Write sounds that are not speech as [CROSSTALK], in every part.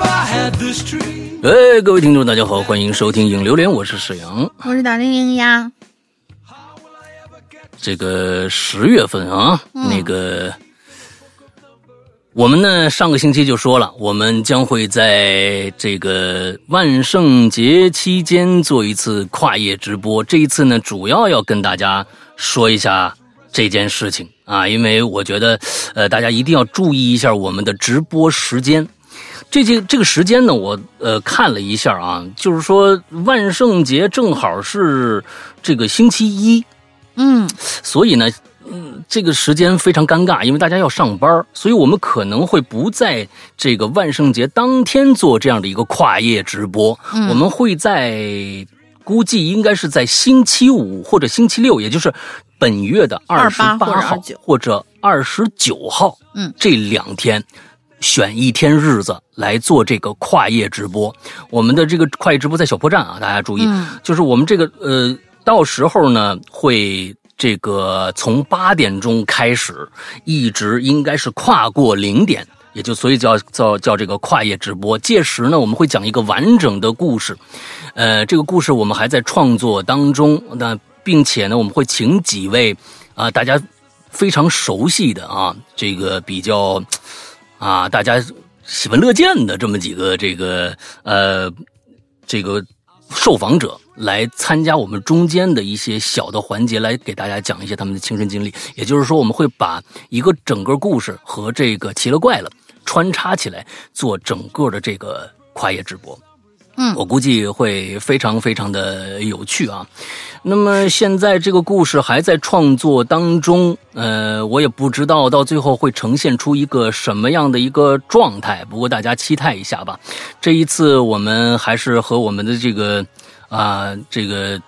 哎，各位听众，大家好，欢迎收听《影榴莲》，我是沈阳，我是大玲玲呀。这个十月份啊，那个我们呢，上个星期就说了，我们将会在这个万圣节期间做一次跨夜直播。这一次呢，主要要跟大家说一下这件事情啊，因为我觉得，呃，大家一定要注意一下我们的直播时间。这这这个时间呢，我呃看了一下啊，就是说万圣节正好是这个星期一。嗯，所以呢，嗯，这个时间非常尴尬，因为大家要上班，所以我们可能会不在这个万圣节当天做这样的一个跨夜直播，我们会在估计应该是在星期五或者星期六，也就是本月的二十八号或者二十九号，嗯，这两天选一天日子来做这个跨夜直播。我们的这个跨夜直播在小破站啊，大家注意，就是我们这个呃。到时候呢，会这个从八点钟开始，一直应该是跨过零点，也就所以叫叫叫这个跨夜直播。届时呢，我们会讲一个完整的故事，呃，这个故事我们还在创作当中。那并且呢，我们会请几位啊，大家非常熟悉的啊，这个比较啊，大家喜闻乐见的这么几个这个呃，这个。受访者来参加我们中间的一些小的环节，来给大家讲一些他们的亲身经历。也就是说，我们会把一个整个故事和这个奇了怪了穿插起来，做整个的这个跨页直播。嗯，我估计会非常非常的有趣啊。那么现在这个故事还在创作当中，呃，我也不知道到最后会呈现出一个什么样的一个状态。不过大家期待一下吧。这一次我们还是和我们的这个啊这个。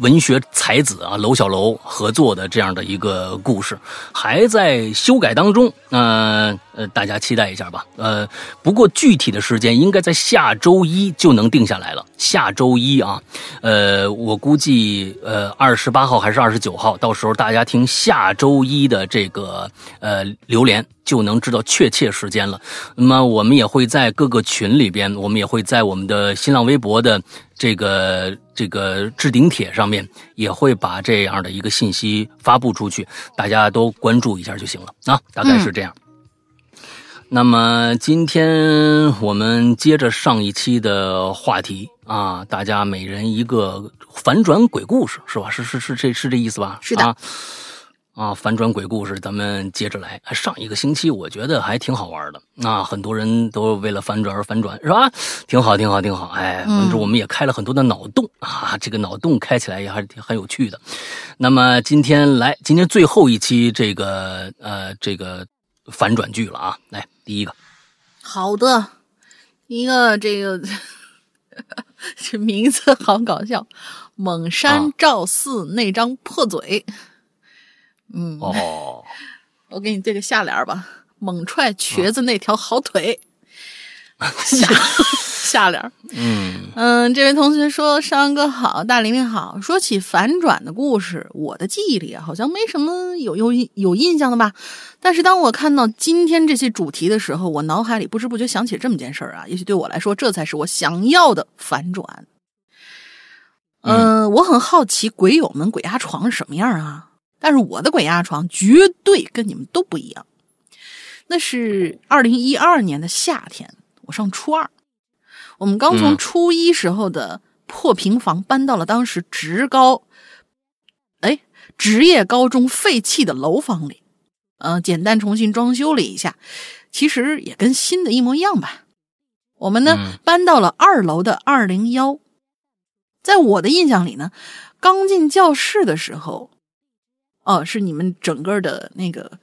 文学才子啊，楼小楼合作的这样的一个故事，还在修改当中。呃呃，大家期待一下吧。呃，不过具体的时间应该在下周一就能定下来了。下周一啊，呃，我估计呃二十八号还是二十九号，到时候大家听下周一的这个呃榴莲就能知道确切时间了。那么我们也会在各个群里边，我们也会在我们的新浪微博的。这个这个置顶帖上面也会把这样的一个信息发布出去，大家都关注一下就行了啊，大概是这样。那么今天我们接着上一期的话题啊，大家每人一个反转鬼故事是吧？是是是，这是这意思吧？是的。啊，反转鬼故事，咱们接着来。上一个星期我觉得还挺好玩的，那很多人都为了反转而反转，是吧？挺好，挺好，挺好。哎，反正我们也开了很多的脑洞啊，这个脑洞开起来也还是挺很有趣的。那么今天来，今天最后一期这个呃这个反转剧了啊，来第一个。好的，一个这个 [LAUGHS] 这名字好搞笑，蒙山赵四那张破嘴。嗯哦，我给你对个下联吧，[LAUGHS] 猛踹瘸子那条好腿。下 [LAUGHS] 下联，嗯嗯，这位同学说：“山哥好，大玲玲好。说起反转的故事，我的记忆里好像没什么有有有印象的吧。但是当我看到今天这些主题的时候，我脑海里不知不觉想起这么件事儿啊。也许对我来说，这才是我想要的反转。嗯，我很好奇鬼友们鬼压床是什么样啊？”但是我的鬼压床绝对跟你们都不一样。那是二零一二年的夏天，我上初二，我们刚从初一时候的破平房搬到了当时职高，哎，职业高中废弃的楼房里，嗯，简单重新装修了一下，其实也跟新的一模一样吧。我们呢搬到了二楼的二零幺，在我的印象里呢，刚进教室的时候。哦，是你们整个的那个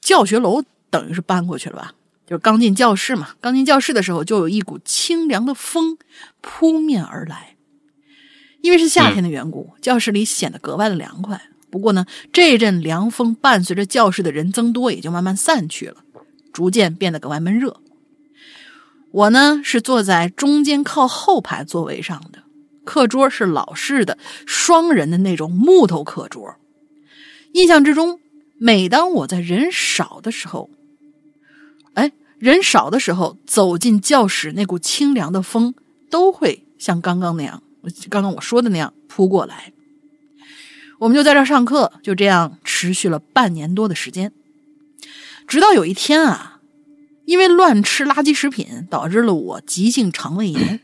教学楼，等于是搬过去了吧？就是刚进教室嘛，刚进教室的时候，就有一股清凉的风扑面而来。因为是夏天的缘故，教室里显得格外的凉快。不过呢，这阵凉风伴随着教室的人增多，也就慢慢散去了，逐渐变得格外闷热。我呢是坐在中间靠后排座位上的，课桌是老式的双人的那种木头课桌。印象之中，每当我在人少的时候，哎，人少的时候，走进教室，那股清凉的风都会像刚刚那样，刚刚我说的那样扑过来。我们就在这上课，就这样持续了半年多的时间，直到有一天啊，因为乱吃垃圾食品，导致了我急性肠胃炎。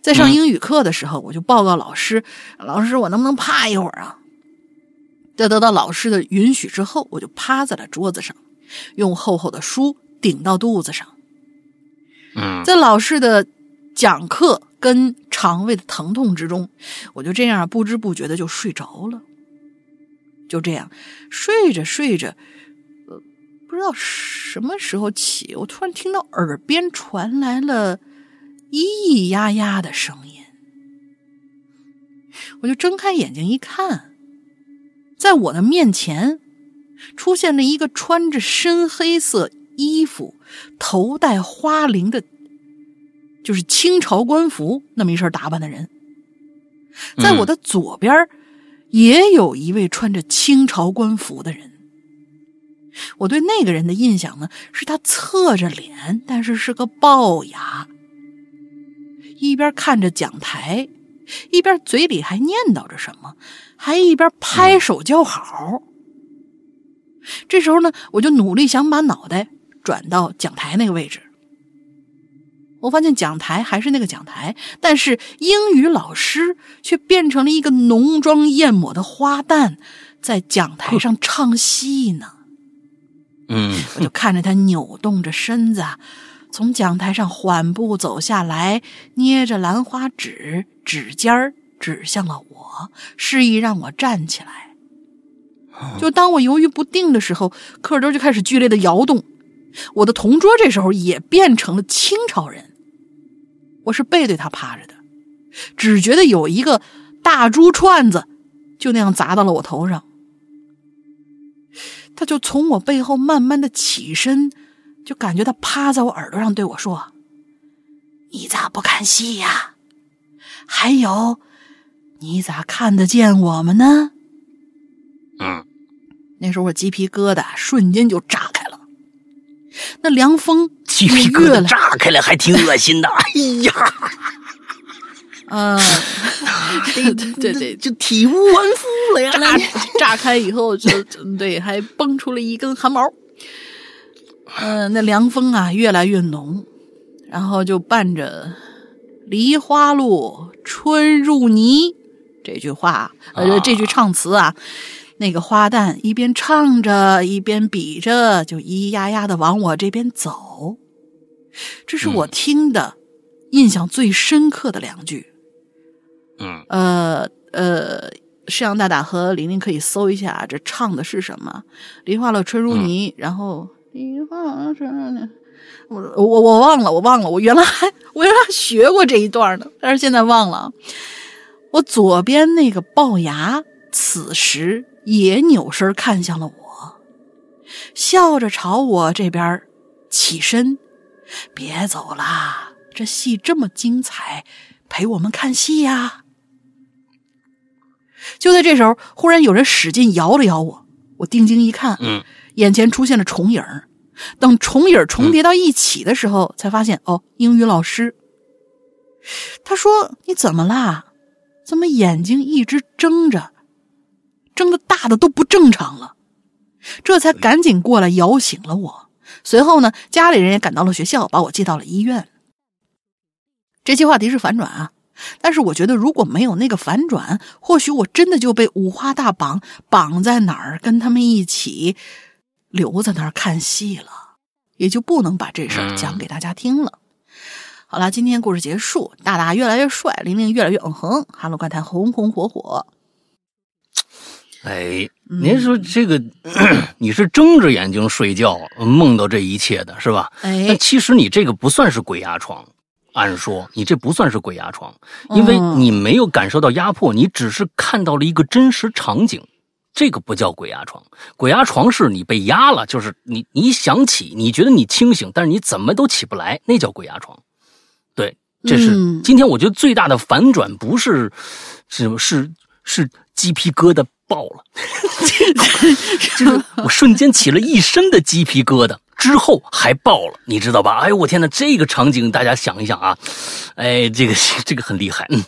在上英语课的时候，我就报告老师：“老师，我能不能趴一会儿啊？”在得到老师的允许之后，我就趴在了桌子上，用厚厚的书顶到肚子上。嗯，在老师的讲课跟肠胃的疼痛之中，我就这样不知不觉的就睡着了。就这样睡着睡着，呃，不知道什么时候起，我突然听到耳边传来了。咿咿呀呀的声音，我就睁开眼睛一看，在我的面前出现了一个穿着深黑色衣服、头戴花翎的，就是清朝官服那么一身打扮的人。在我的左边也有一位穿着清朝官服的人。我对那个人的印象呢，是他侧着脸，但是是个龅牙。一边看着讲台，一边嘴里还念叨着什么，还一边拍手叫好。这时候呢，我就努力想把脑袋转到讲台那个位置。我发现讲台还是那个讲台，但是英语老师却变成了一个浓妆艳抹的花旦，在讲台上唱戏呢。嗯，我就看着他扭动着身子。从讲台上缓步走下来，捏着兰花指，指尖儿指向了我，示意让我站起来。就当我犹豫不定的时候，课桌就开始剧烈的摇动，我的同桌这时候也变成了清朝人。我是背对他趴着的，只觉得有一个大珠串子就那样砸到了我头上，他就从我背后慢慢的起身。就感觉他趴在我耳朵上对我说：“你咋不看戏呀？还有，你咋看得见我们呢？”嗯，那时候我鸡皮疙瘩瞬间就炸开了，那凉风鸡皮疙瘩炸开了，还挺恶心的。[LAUGHS] 哎呀，嗯，[LAUGHS] 对对对对，就体无完肤了呀！炸炸开以后就对，还蹦出了一根汗毛。嗯，那凉风啊越来越浓，然后就伴着“梨花落春入泥”这句话，呃，这句唱词啊，那个花旦一边唱着，一边比着，就咿咿呀呀的往我这边走。这是我听的印象最深刻的两句。嗯，呃呃，世阳大大和玲玲可以搜一下，这唱的是什么？“梨花落春如泥”，然后。梨花春，我我我忘了，我忘了，我原来还我原来学过这一段呢，但是现在忘了。我左边那个龅牙此时也扭身看向了我，笑着朝我这边起身：“别走啦，这戏这么精彩，陪我们看戏呀！”就在这时候，忽然有人使劲摇了摇我，我定睛一看，嗯。眼前出现了重影等重影重叠到一起的时候，才发现哦，英语老师。他说：“你怎么啦？怎么眼睛一直睁着，睁的大的都不正常了？”这才赶紧过来摇醒了我。随后呢，家里人也赶到了学校，把我接到了医院。这期话题是反转啊，但是我觉得如果没有那个反转，或许我真的就被五花大绑绑在哪儿，跟他们一起。留在那儿看戏了，也就不能把这事儿讲给大家听了。好了，今天故事结束，大大越来越帅，玲玲越来越嗯哼，哈喽怪谈红红火火。哎，您说这个，[CLEARS THROAT] 你是睁着眼睛睡觉梦到这一切的是吧？哎，但其实你这个不算是鬼压床，按说你这不算是鬼压床，因为你没有感受到压迫，你只是看到了一个真实场景。这个不叫鬼压床，鬼压床是你被压了，就是你你想起，你觉得你清醒，但是你怎么都起不来，那叫鬼压床。对，这是今天我觉得最大的反转，不是是是是鸡皮疙瘩爆了，[LAUGHS] 就是我瞬间起了一身的鸡皮疙瘩，之后还爆了，你知道吧？哎呦我天呐，这个场景大家想一想啊，哎，这个 [LAUGHS] 这个很厉害，嗯，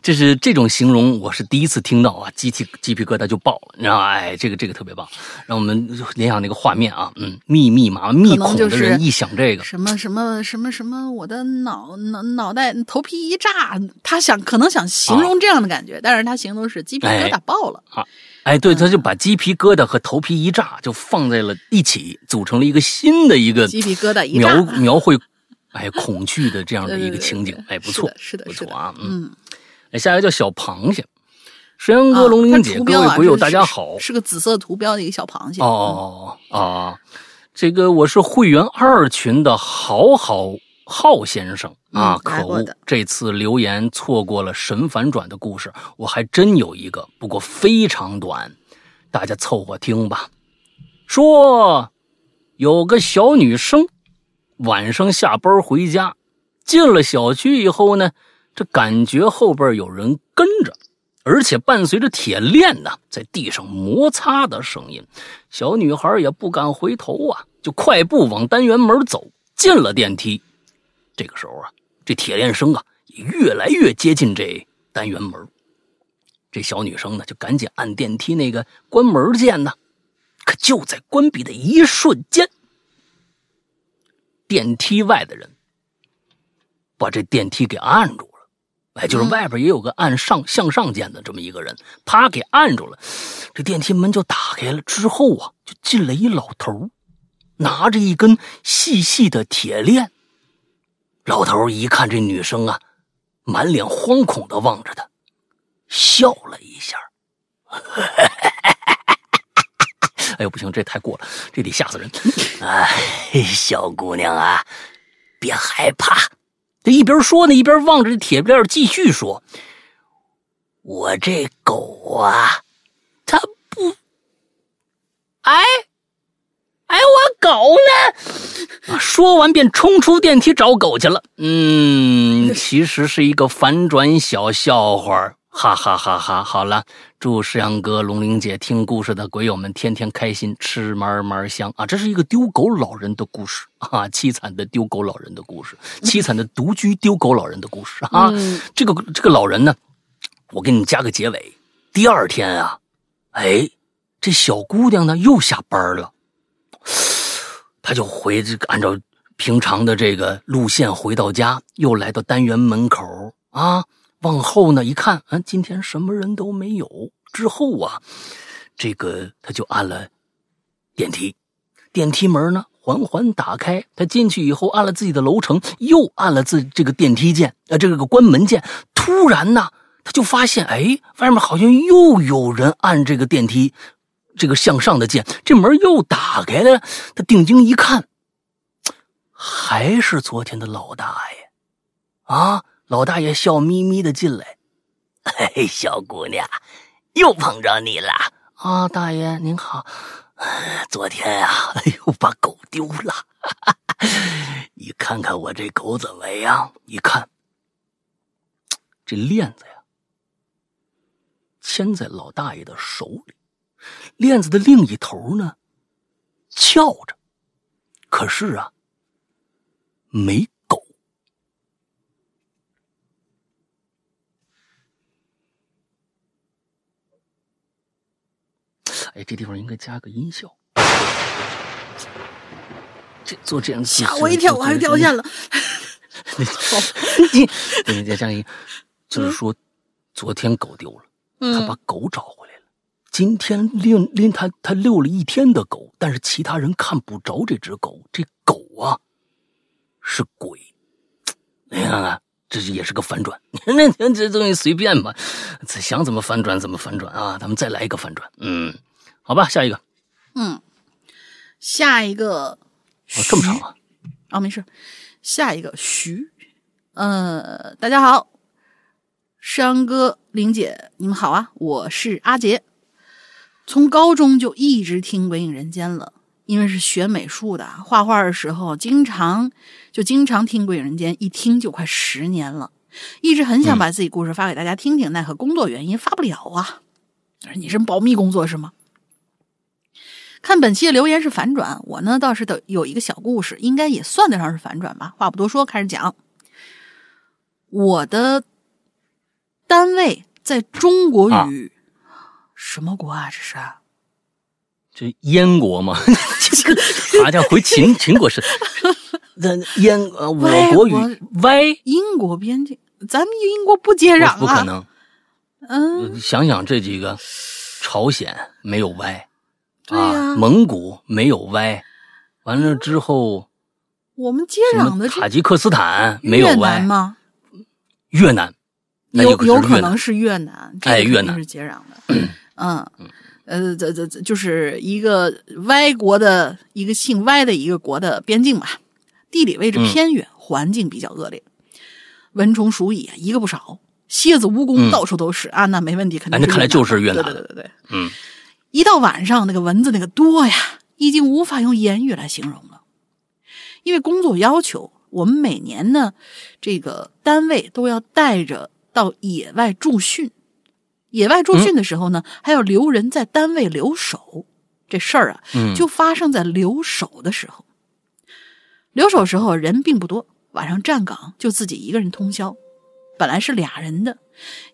这是这种形容我是第一次听到啊，鸡皮鸡皮疙瘩就爆了，你知道吗？哎，这个这个特别棒，让我们联想那个画面啊，嗯，密密麻密孔的人一想这个什么什么什么什么，我的脑脑脑袋头皮一炸，他想可能想形容这样的感觉，但是他形容是鸡皮疙瘩爆了啊。哎，对，他就把鸡皮疙瘩和头皮一炸，就放在了一起，组成了一个新的一个鸡皮疙瘩一描 [LAUGHS] 描绘，哎，恐惧的这样的一个情景，哎，不错，是的，不错啊，嗯，哎，下一个叫小螃蟹，石阳哥、龙玲姐，各位鬼友，大家好，是个紫色图标的一个小螃蟹，哦哦哦，这个我是会员二群的好好浩先生。啊，可恶！这次留言错过了神反转的故事，我还真有一个，不过非常短，大家凑合听吧。说有个小女生晚上下班回家，进了小区以后呢，这感觉后边有人跟着，而且伴随着铁链呢在地上摩擦的声音。小女孩也不敢回头啊，就快步往单元门走。进了电梯，这个时候啊。这铁链声啊，也越来越接近这单元门。这小女生呢，就赶紧按电梯那个关门键呢。可就在关闭的一瞬间，电梯外的人把这电梯给按住了。哎，就是外边也有个按上向上键的这么一个人，啪给按住了。这电梯门就打开了，之后啊，就进来一老头，拿着一根细细的铁链。老头一看这女生啊，满脸惶恐的望着他，笑了一下。[LAUGHS] 哎呦，不行，这太过了，这得吓死人！[LAUGHS] 哎，小姑娘啊，别害怕。这一边说呢，一边望着这铁链，继续说：“我这狗啊，它不……哎。”哎，我狗呢？说完便冲出电梯找狗去了。嗯，[LAUGHS] 其实是一个反转小笑话，哈哈哈哈！好了，祝石阳哥、龙玲姐听故事的鬼友们天天开心，吃嘛嘛香啊！这是一个丢狗老人的故事啊，凄惨的丢狗老人的故事，[LAUGHS] 凄惨的独居丢狗老人的故事啊！这个这个老人呢，我给你加个结尾。第二天啊，哎，这小姑娘呢又下班了。他就回这个按照平常的这个路线回到家，又来到单元门口啊，往后呢一看，嗯，今天什么人都没有。之后啊，这个他就按了电梯，电梯门呢缓缓打开。他进去以后，按了自己的楼层，又按了自这个电梯键，呃，这个关门键。突然呢，他就发现，哎，外面好像又有人按这个电梯。这个向上的键，这门又打开了。他定睛一看，还是昨天的老大爷啊！老大爷笑眯眯的进来：“嘿，[LAUGHS] 小姑娘，又碰着你了啊！大爷您好，昨天啊，哎呦，把狗丢了。[LAUGHS] 你看看我这狗怎么样？你看，这链子呀，牵在老大爷的手里。”链子的另一头呢，翘着，可是啊，没狗。哎，这地方应该加个音效。这做这样吓我一跳，我还掉线了。[LAUGHS] 好，你你这样一，就是说，昨天狗丢了，他把狗找回来。今天拎拎他他遛了一天的狗，但是其他人看不着这只狗。这狗啊，是鬼。你看看，这也是个反转。那这东西随便吧，想怎么反转怎么反转啊！咱们再来一个反转。嗯，好吧，下一个。嗯，下一个。哦，这么长啊？啊，没事。下一个徐。呃，大家好，山哥、玲姐，你们好啊！我是阿杰。从高中就一直听《鬼影人间》了，因为是学美术的，画画的时候经常就经常听《鬼影人间》，一听就快十年了。一直很想把自己故事发给大家听听，奈何工作原因发不了啊。你是保密工作是吗？看本期的留言是反转，我呢倒是的有一个小故事，应该也算得上是反转吧。话不多说，开始讲。我的单位在中国与什么国啊？这是？这燕国吗？[LAUGHS] 好家伙，回秦 [LAUGHS] 秦国是？那燕呃，我国与歪英国边境，咱们英国不接壤啊？不可能。嗯，想想这几个，朝鲜没有歪，对呀，蒙古没有歪，完了之后，我们接壤的塔吉克斯坦没有歪吗？越南，有有可能是越南，哎，越南是接壤的，[CLEARS THROAT] 嗯，呃，这这这就是一个歪国的一个姓歪的一个国的边境吧，地理位置偏远，环境比较恶劣，蚊虫鼠蚁啊一个不少，蝎子蜈蚣到处都是啊，那没问题，肯定。那看来就是越南，对对对对，嗯，一到晚上那个蚊子那个多呀，已经无法用言语来形容了，因为工作要求。我们每年呢，这个单位都要带着到野外驻训。野外驻训的时候呢，还要留人在单位留守。这事儿啊，就发生在留守的时候。留守时候人并不多，晚上站岗就自己一个人通宵。本来是俩人的，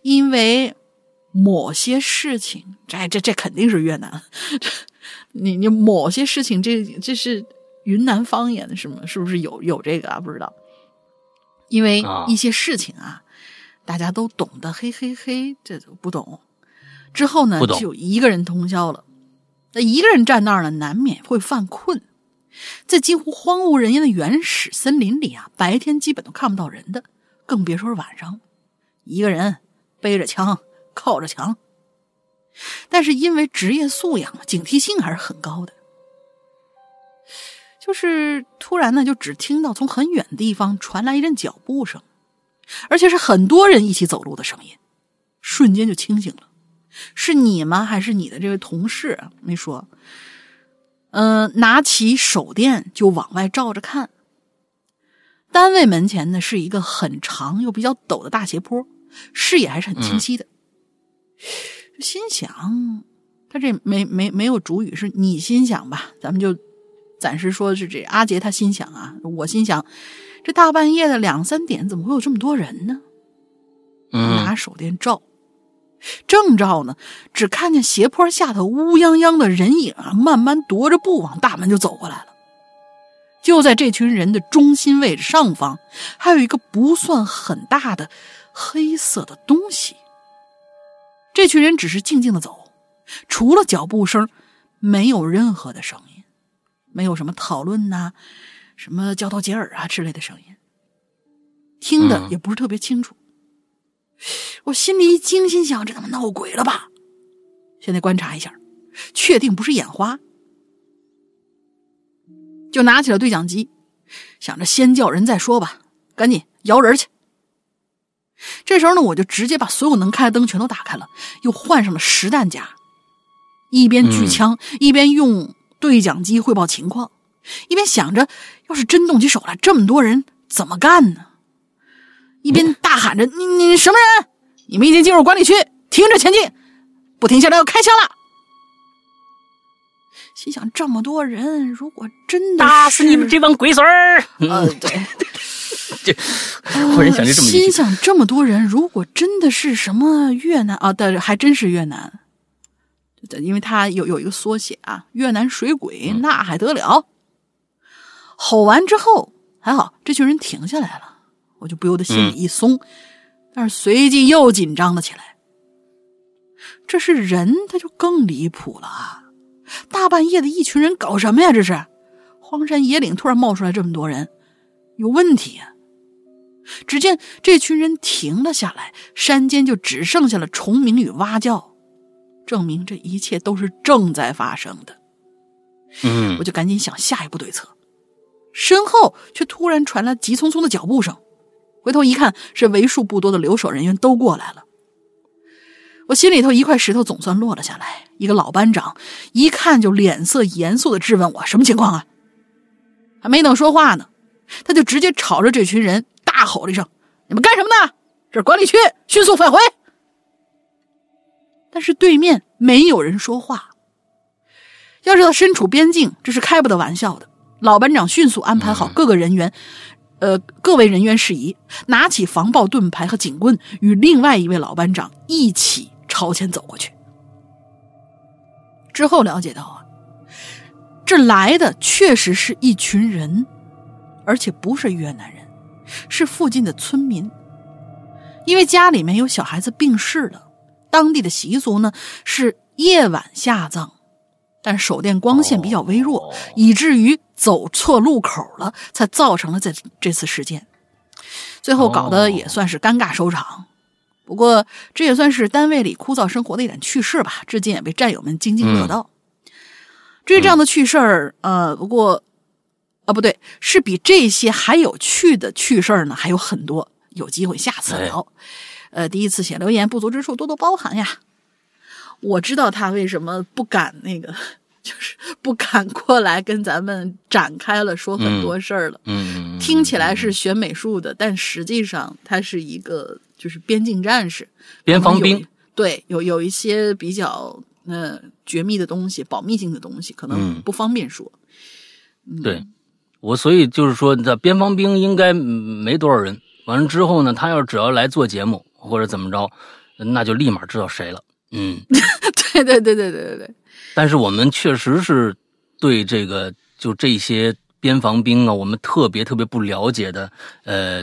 因为某些事情，这这这肯定是越南。[LAUGHS] 你你某些事情，这这是。云南方言是吗？是不是有有这个啊？不知道，因为一些事情啊，大家都懂得，嘿嘿嘿，这都不懂。之后呢，就一个人通宵了。那一个人站那儿呢，难免会犯困。在几乎荒无人烟的原始森林里啊，白天基本都看不到人的，更别说是晚上。一个人背着枪，靠着墙。但是因为职业素养警惕性还是很高的。就是突然呢，就只听到从很远的地方传来一阵脚步声，而且是很多人一起走路的声音，瞬间就清醒了。是你吗？还是你的这位同事？没说。嗯，拿起手电就往外照着看。单位门前呢是一个很长又比较陡的大斜坡，视野还是很清晰的。心想，他这没没没有主语，是你心想吧？咱们就。暂时说是这阿杰，他心想啊，我心想，这大半夜的两三点，怎么会有这么多人呢？拿手电照，正照呢，只看见斜坡下头乌泱泱的人影啊，慢慢踱着步往大门就走过来了。就在这群人的中心位置上方，还有一个不算很大的黑色的东西。这群人只是静静的走，除了脚步声，没有任何的声音。没有什么讨论呐，什么交头接耳啊之类的声音，听的也不是特别清楚。我心里一惊，心想：这他妈闹鬼了吧？现在观察一下，确定不是眼花，就拿起了对讲机，想着先叫人再说吧，赶紧摇人去。这时候呢，我就直接把所有能开的灯全都打开了，又换上了实弹夹，一边举枪一边用。对讲机汇报情况，一边想着，要是真动起手来，这么多人怎么干呢？一边大喊着：“你你什么人？你们已经进入管理区，停止前进，不停下来要开枪了！”心想：这么多人，如果真的打死你们这帮鬼孙儿！呃，对，[LAUGHS] 这忽然想着这么心想：这么多人，如果真的是什么越南啊，但还真是越南。因为他有有一个缩写啊，越南水鬼那还得了？吼完之后还好，这群人停下来了，我就不由得心里一松，但是随即又紧张了起来。这是人，他就更离谱了啊！大半夜的一群人搞什么呀？这是荒山野岭突然冒出来这么多人，有问题呀！只见这群人停了下来，山间就只剩下了虫鸣与蛙叫。证明这一切都是正在发生的，嗯，我就赶紧想下一步对策，身后却突然传来急匆匆的脚步声，回头一看，是为数不多的留守人员都过来了。我心里头一块石头总算落了下来。一个老班长一看就脸色严肃的质问我：“什么情况啊？”还没等说话呢，他就直接朝着这群人大吼了一声：“你们干什么呢？这是管理区，迅速返回！”但是对面没有人说话。要知道，身处边境，这是开不得玩笑的。老班长迅速安排好各个人员，呃，各位人员事宜，拿起防爆盾牌和警棍，与另外一位老班长一起朝前走过去。之后了解到啊，这来的确实是一群人，而且不是越南人，是附近的村民。因为家里面有小孩子病逝了，当地的习俗呢是夜晚下葬。但手电光线比较微弱，以至于走错路口了，才造成了这这次事件。最后搞得也算是尴尬收场。不过这也算是单位里枯燥生活的一点趣事吧，至今也被战友们津津乐道。至于这样的趣事儿，呃，不过啊，不对，是比这些还有趣的趣事儿呢，还有很多，有机会下次聊。呃，第一次写留言不足之处多多包涵呀。我知道他为什么不敢那个，就是不敢过来跟咱们展开了说很多事儿了。嗯，听起来是学美术的，但实际上他是一个就是边境战士、边防兵。对，有有一些比较呃绝密的东西、保密性的东西，可能不方便说。对，我所以就是说，这边防兵应该没多少人。完了之后呢，他要只要来做节目或者怎么着，那就立马知道谁了。嗯，[LAUGHS] 对对对对对对对。但是我们确实是对这个就这些边防兵啊，我们特别特别不了解的，呃，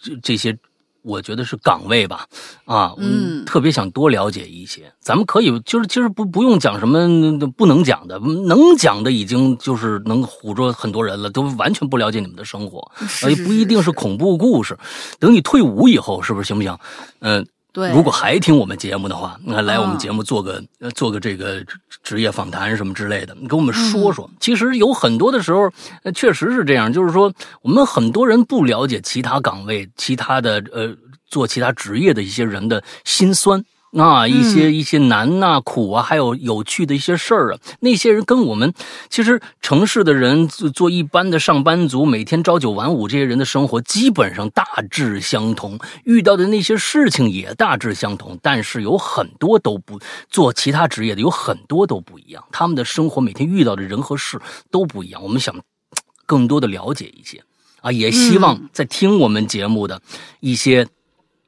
这这些我觉得是岗位吧，啊，嗯，特别想多了解一些。咱们可以就是其实不不用讲什么不能讲的，能讲的已经就是能唬住很多人了，都完全不了解你们的生活，也不一定是恐怖故事。等你退伍以后，是不是行不行？嗯。对，如果还听我们节目的话，那来我们节目做个做个这个职业访谈什么之类的，你跟我们说说。其实有很多的时候，确实是这样，就是说我们很多人不了解其他岗位、其他的呃做其他职业的一些人的心酸。啊，一些一些难呐、苦啊，还有有趣的一些事儿啊。那些人跟我们，其实城市的人做一般的上班族，每天朝九晚五，这些人的生活基本上大致相同，遇到的那些事情也大致相同。但是有很多都不做其他职业的，有很多都不一样。他们的生活每天遇到的人和事都不一样。我们想更多的了解一些啊，也希望在听我们节目的一些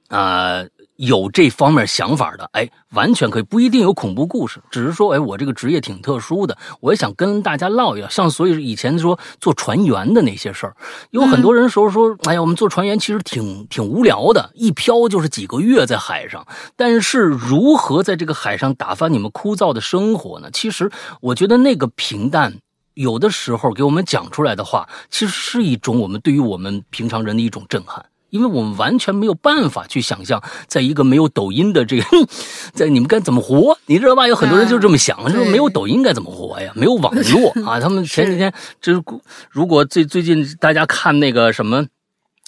啊。有这方面想法的，哎，完全可以，不一定有恐怖故事，只是说，哎，我这个职业挺特殊的，我也想跟大家唠一唠。像所以以前说做船员的那些事儿，有很多人说说，哎呀，我们做船员其实挺挺无聊的，一漂就是几个月在海上。但是如何在这个海上打发你们枯燥的生活呢？其实我觉得那个平淡，有的时候给我们讲出来的话，其实是一种我们对于我们平常人的一种震撼。因为我们完全没有办法去想象，在一个没有抖音的这个，[LAUGHS] 在你们该怎么活？你知道吧？有很多人就这么想，就是没有抖音该怎么活呀？没有网络啊？[LAUGHS] 他们前几天就是，如果最最近大家看那个什么，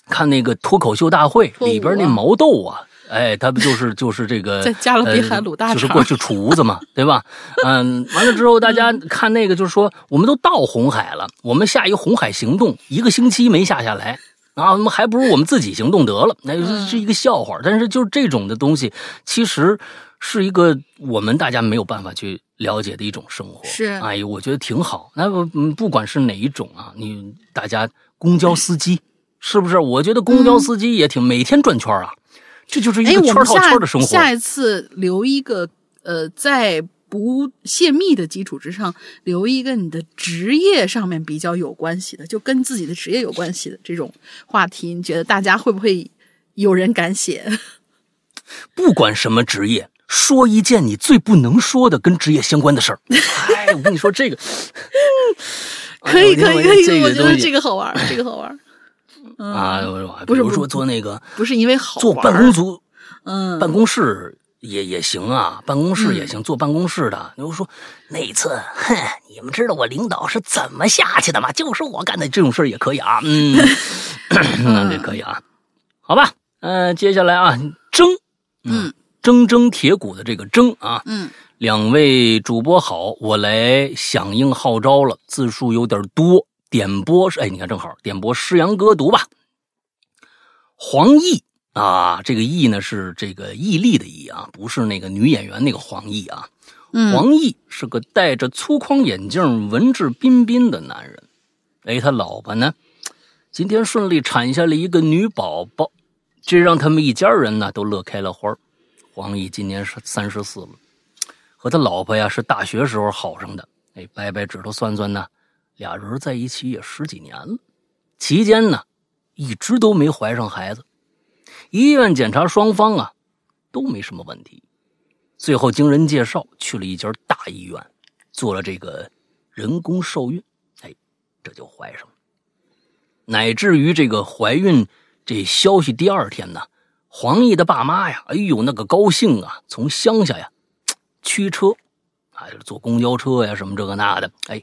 看那个脱口秀大会里边那毛豆啊，哎，他不就是就是这个 [LAUGHS] 在加勒比海卤大就是过去厨子嘛，对吧？嗯，完了之后大家看那个，就是说我们都到红海了，我们下一个红海行动一个星期没下下来。啊，那么还不如我们自己行动得了，那是一个笑话。但是就是这种的东西，其实是一个我们大家没有办法去了解的一种生活。是，哎，我觉得挺好。那不不管是哪一种啊，你大家公交司机是不是？我觉得公交司机也挺每天转圈啊，这就是一个圈套圈的生活。下一次留一个呃，在。不泄密的基础之上，留一个你的职业上面比较有关系的，就跟自己的职业有关系的这种话题，你觉得大家会不会有人敢写？不管什么职业，说一件你最不能说的跟职业相关的事儿。[LAUGHS] 哎，我跟你说这个，可以可以可以，我觉得这个好玩，这个好玩。啊，不是比如说做那个，不是因为好做办公族，嗯，办公室。也也行啊，办公室也行，坐办公室的。你说那一次，哼，你们知道我领导是怎么下去的吗？就是我干的这种事儿也可以啊，嗯，[LAUGHS] 那这可以啊，好吧，嗯，接下来啊，铮，嗯，铮铮铁骨的这个铮啊，嗯，两位主播好，我来响应号召了，字数有点多，点播是，哎，你看正好点播诗阳哥读吧，黄奕。啊，这个“毅”呢是这个毅力的“毅”啊，不是那个女演员那个黄奕啊。黄奕是个戴着粗框眼镜、文质彬彬的男人。哎，他老婆呢，今天顺利产下了一个女宝宝，这让他们一家人呢都乐开了花。黄奕今年是三十四了，和他老婆呀是大学时候好上的。哎，掰掰指头算算呢，俩人在一起也十几年了，期间呢一直都没怀上孩子。医院检查双方啊都没什么问题。最后，经人介绍去了一家大医院，做了这个人工受孕，哎，这就怀上了。乃至于这个怀孕这消息第二天呢，黄奕的爸妈呀，哎呦那个高兴啊，从乡下呀 [TSK] 驱车，啊就是坐公交车呀什么这个那的，哎，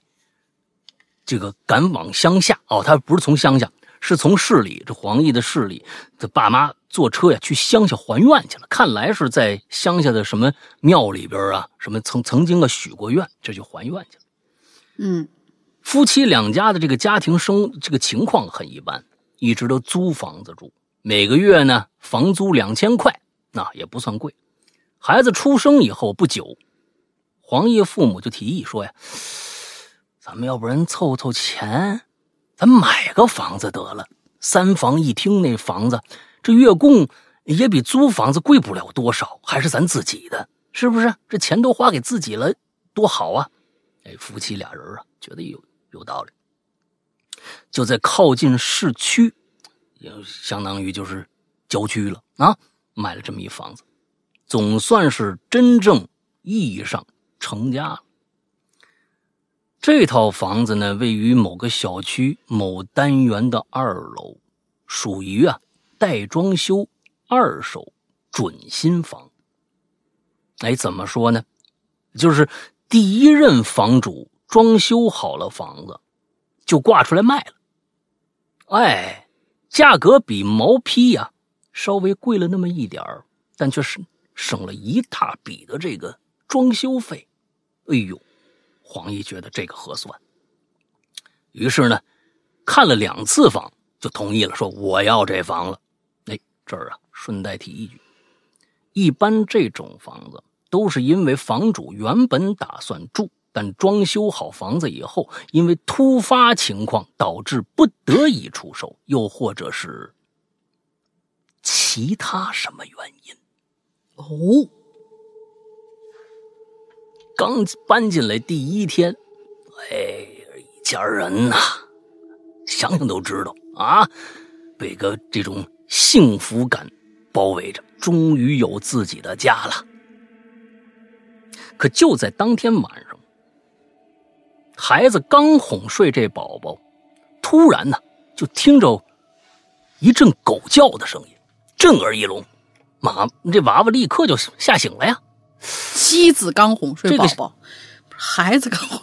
这个赶往乡下哦，他不是从乡下。是从市里这黄奕的市里的爸妈坐车呀去乡下还愿去了，看来是在乡下的什么庙里边啊，什么曾曾经啊许过愿，这就还愿去了。嗯，夫妻两家的这个家庭生这个情况很一般，一直都租房子住，每个月呢房租两千块，那也不算贵。孩子出生以后不久，黄奕父母就提议说呀，咱们要不然凑凑钱。咱买个房子得了，三房一厅那房子，这月供也比租房子贵不了多少，还是咱自己的，是不是？这钱都花给自己了，多好啊！哎，夫妻俩人啊，觉得有有道理，就在靠近市区，也相当于就是郊区了啊，买了这么一房子，总算是真正意义上成家了。这套房子呢，位于某个小区某单元的二楼，属于啊待装修二手准新房。哎，怎么说呢？就是第一任房主装修好了房子，就挂出来卖了。哎，价格比毛坯呀稍微贵了那么一点儿，但却是省了一大笔的这个装修费。哎呦！黄奕觉得这个合算，于是呢，看了两次房就同意了，说我要这房了。哎，这儿啊，顺带提一句，一般这种房子都是因为房主原本打算住，但装修好房子以后，因为突发情况导致不得已出售，又或者是其他什么原因。哦。刚搬进来第一天，哎，一家人呐，想想都知道啊，被个这种幸福感包围着，终于有自己的家了。可就在当天晚上，孩子刚哄睡这宝宝，突然呢，就听着一阵狗叫的声音，震耳欲聋，妈，这娃娃立刻就吓醒了呀。妻子刚哄睡宝宝，孩子刚哄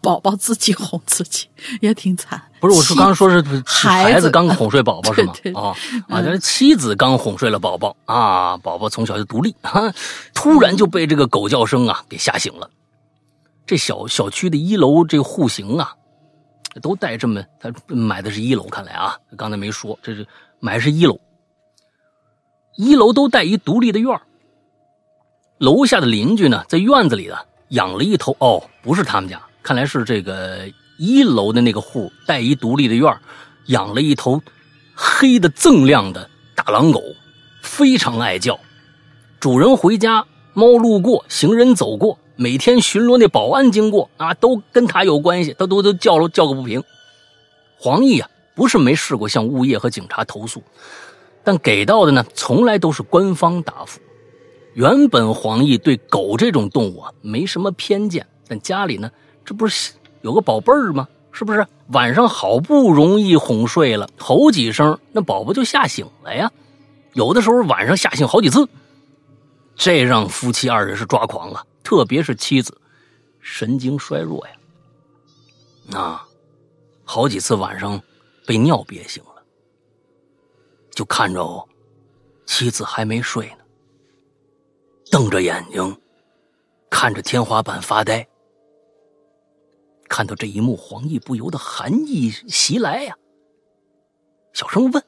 宝宝，自己哄自己也挺惨。不是，我说刚刚说是孩子刚哄睡宝宝是吗？啊啊！这妻子刚哄睡了宝宝啊，宝宝从小就独立，[LAUGHS] 突然就被这个狗叫声啊给吓醒了。这小小区的一楼这户型啊，都带这么，他买的是一楼，看来啊，刚才没说，这是买是一楼，一楼都带一独立的院儿。楼下的邻居呢，在院子里呢养了一头哦，不是他们家，看来是这个一楼的那个户带一独立的院养了一头黑的锃亮的大狼狗，非常爱叫。主人回家，猫路过，行人走过，每天巡逻那保安经过啊，都跟他有关系，他都都叫了叫个不停。黄奕啊，不是没试过向物业和警察投诉，但给到的呢，从来都是官方答复。原本黄奕对狗这种动物啊没什么偏见，但家里呢，这不是有个宝贝儿吗？是不是晚上好不容易哄睡了，吼几声，那宝宝就吓醒了呀？有的时候晚上吓醒好几次，这让夫妻二人是抓狂了，特别是妻子，神经衰弱呀。啊，好几次晚上被尿憋醒了，就看着妻子还没睡呢。瞪着眼睛，看着天花板发呆。看到这一幕，黄奕不由得寒意袭来呀。小声问：“，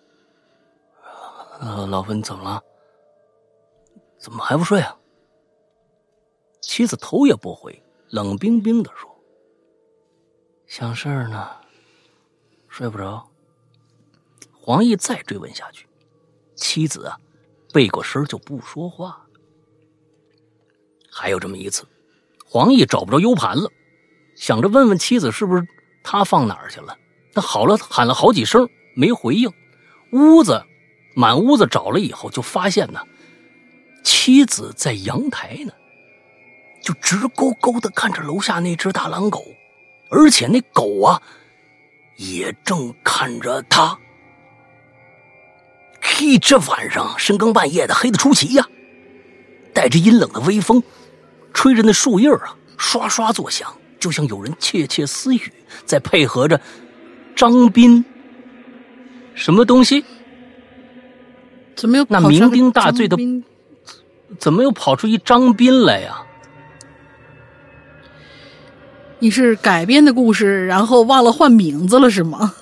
老婆，你怎么了？怎么还不睡啊？”妻子头也不回，冷冰冰的说：“想事儿呢，睡不着。”黄奕再追问下去，妻子啊，背过身就不说话。还有这么一次，黄奕找不着 U 盘了，想着问问妻子是不是他放哪儿去了。他好了，喊了好几声没回应。屋子满屋子找了以后，就发现呢，妻子在阳台呢，就直勾勾的看着楼下那只大狼狗，而且那狗啊，也正看着他。嘿，这晚上深更半夜的，黑的出奇呀！带着阴冷的微风，吹着那树叶啊，刷刷作响，就像有人窃窃私语。再配合着张斌，什么东西？怎么又那酩酊大醉的？怎么又跑出一张斌来呀？你是改编的故事，然后忘了换名字了是吗？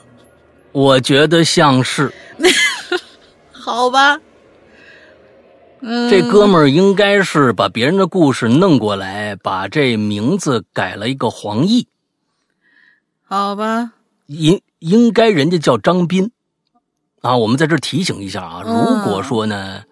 我觉得像是。[LAUGHS] 好吧，嗯，这哥们儿应该是把别人的故事弄过来，把这名字改了一个黄奕。好吧，应应该人家叫张斌啊。我们在这提醒一下啊，如果说呢，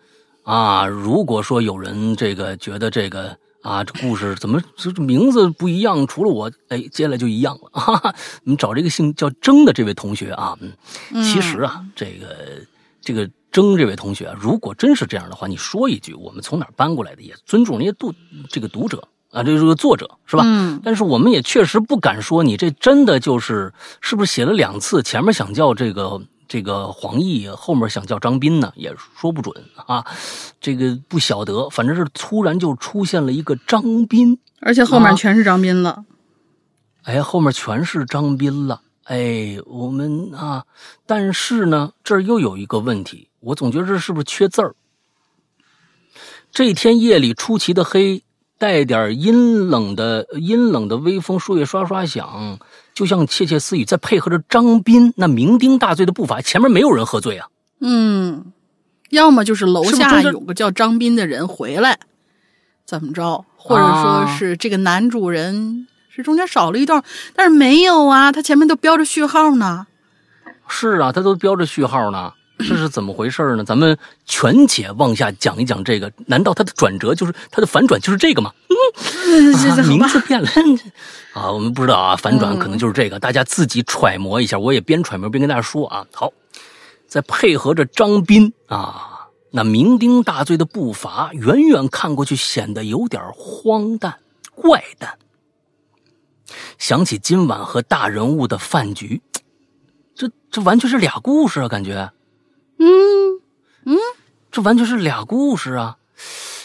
啊，如果说有人这个觉得这个啊，这故事怎么这名字不一样？除了我，哎，接下来就一样了。哈哈，你找这个姓叫征的这位同学啊，嗯，其实啊，这个这个。征这位同学，如果真是这样的话，你说一句，我们从哪儿搬过来的，也尊重人家读这个读者啊，这这个作者是吧？嗯。但是我们也确实不敢说你这真的就是是不是写了两次，前面想叫这个这个黄奕，后面想叫张斌呢，也说不准啊。这个不晓得，反正是突然就出现了一个张斌，而且后面全是张斌了。哎，后面全是张斌了。哎，我们啊，但是呢，这儿又有一个问题。我总觉得这是不是缺字儿？这天夜里出奇的黑，带点阴冷的阴冷的微风，树叶刷刷响，就像窃窃私语。再配合着张斌那酩酊大醉的步伐，前面没有人喝醉啊。嗯，要么就是楼下有个叫张斌的人回来，怎么着？或者说是这个男主人是中间少了一段，但是没有啊，它前面都标着序号呢。是啊，它都标着序号呢。这是怎么回事呢？咱们全且往下讲一讲这个。难道它的转折就是它的反转就是这个吗？嗯，名字变了 [LAUGHS] 啊！我们不知道啊，反转可能就是这个，大家自己揣摩一下。我也边揣摩边跟大家说啊。好，再配合着张斌啊，那酩酊大醉的步伐，远远看过去显得有点荒诞怪诞。想起今晚和大人物的饭局，这这完全是俩故事啊，感觉。嗯嗯，这完全是俩故事啊！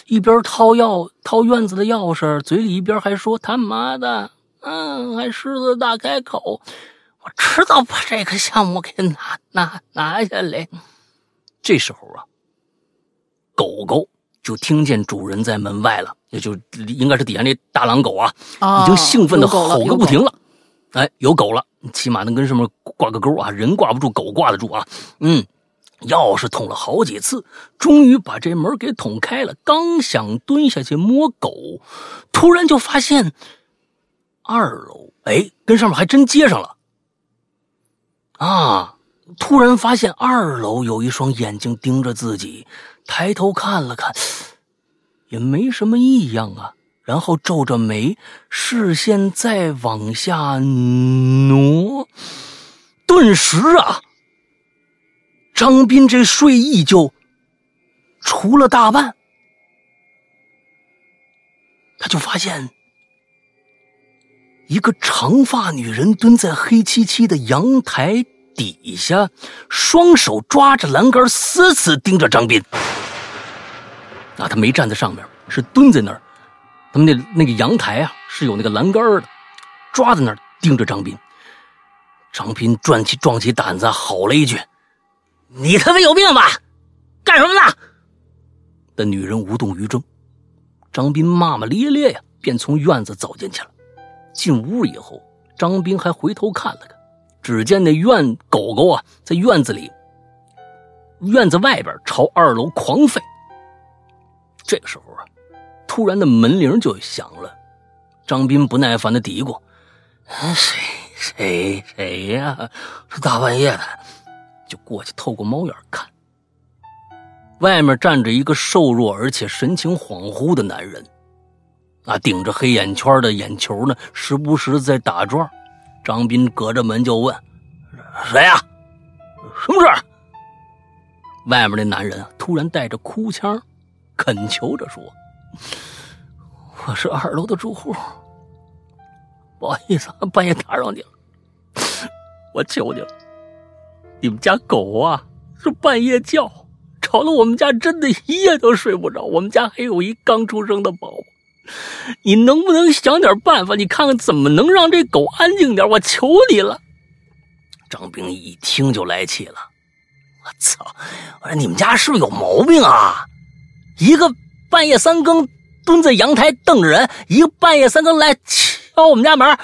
一边掏钥掏院子的钥匙，嘴里一边还说：“他妈的，嗯，还狮子大开口，我迟早把这个项目给拿拿拿下来。”这时候啊，狗狗就听见主人在门外了，也就应该是底下那大狼狗啊，已经兴奋的吼个不停了。哎，有狗了，起码能跟上面挂个钩啊！人挂不住，狗挂得住啊！嗯。钥匙捅了好几次，终于把这门给捅开了。刚想蹲下去摸狗，突然就发现二楼，哎，跟上面还真接上了。啊！突然发现二楼有一双眼睛盯着自己，抬头看了看，也没什么异样啊。然后皱着眉，视线再往下挪，顿时啊！张斌这睡意就除了大半，他就发现一个长发女人蹲在黑漆漆的阳台底下，双手抓着栏杆，死死盯着张斌。啊，他没站在上面，是蹲在那儿。他们那那个阳台啊是有那个栏杆的，抓在那儿盯着张斌。张斌壮起壮起胆子，吼了一句。你他妈有病吧？干什么呢？那女人无动于衷。张斌骂骂咧咧呀，便从院子走进去了。进屋以后，张斌还回头看了看，只见那院狗狗啊，在院子里、院子外边朝二楼狂吠。这个时候啊，突然的门铃就响了。张斌不耐烦的嘀咕：“谁谁谁呀？这大半夜的。”就过去透过猫眼看，外面站着一个瘦弱而且神情恍惚的男人，啊，顶着黑眼圈的眼球呢，时不时在打转。张斌隔着门就问：“谁呀？什么事儿？”外面那男人突然带着哭腔，恳求着说：“我是二楼的住户，不好意思，半夜打扰你了，我求你了，你们家狗啊，是半夜叫，吵得我们家真的一夜都睡不着。我们家还有一刚出生的宝宝，[LAUGHS] 你能不能想点办法？你看看怎么能让这狗安静点？我求你了。”张兵一听就来气了。我操！我说你们家是不是有毛病啊？一个半夜三更蹲在阳台瞪着人，一个半夜三更来敲我们家门，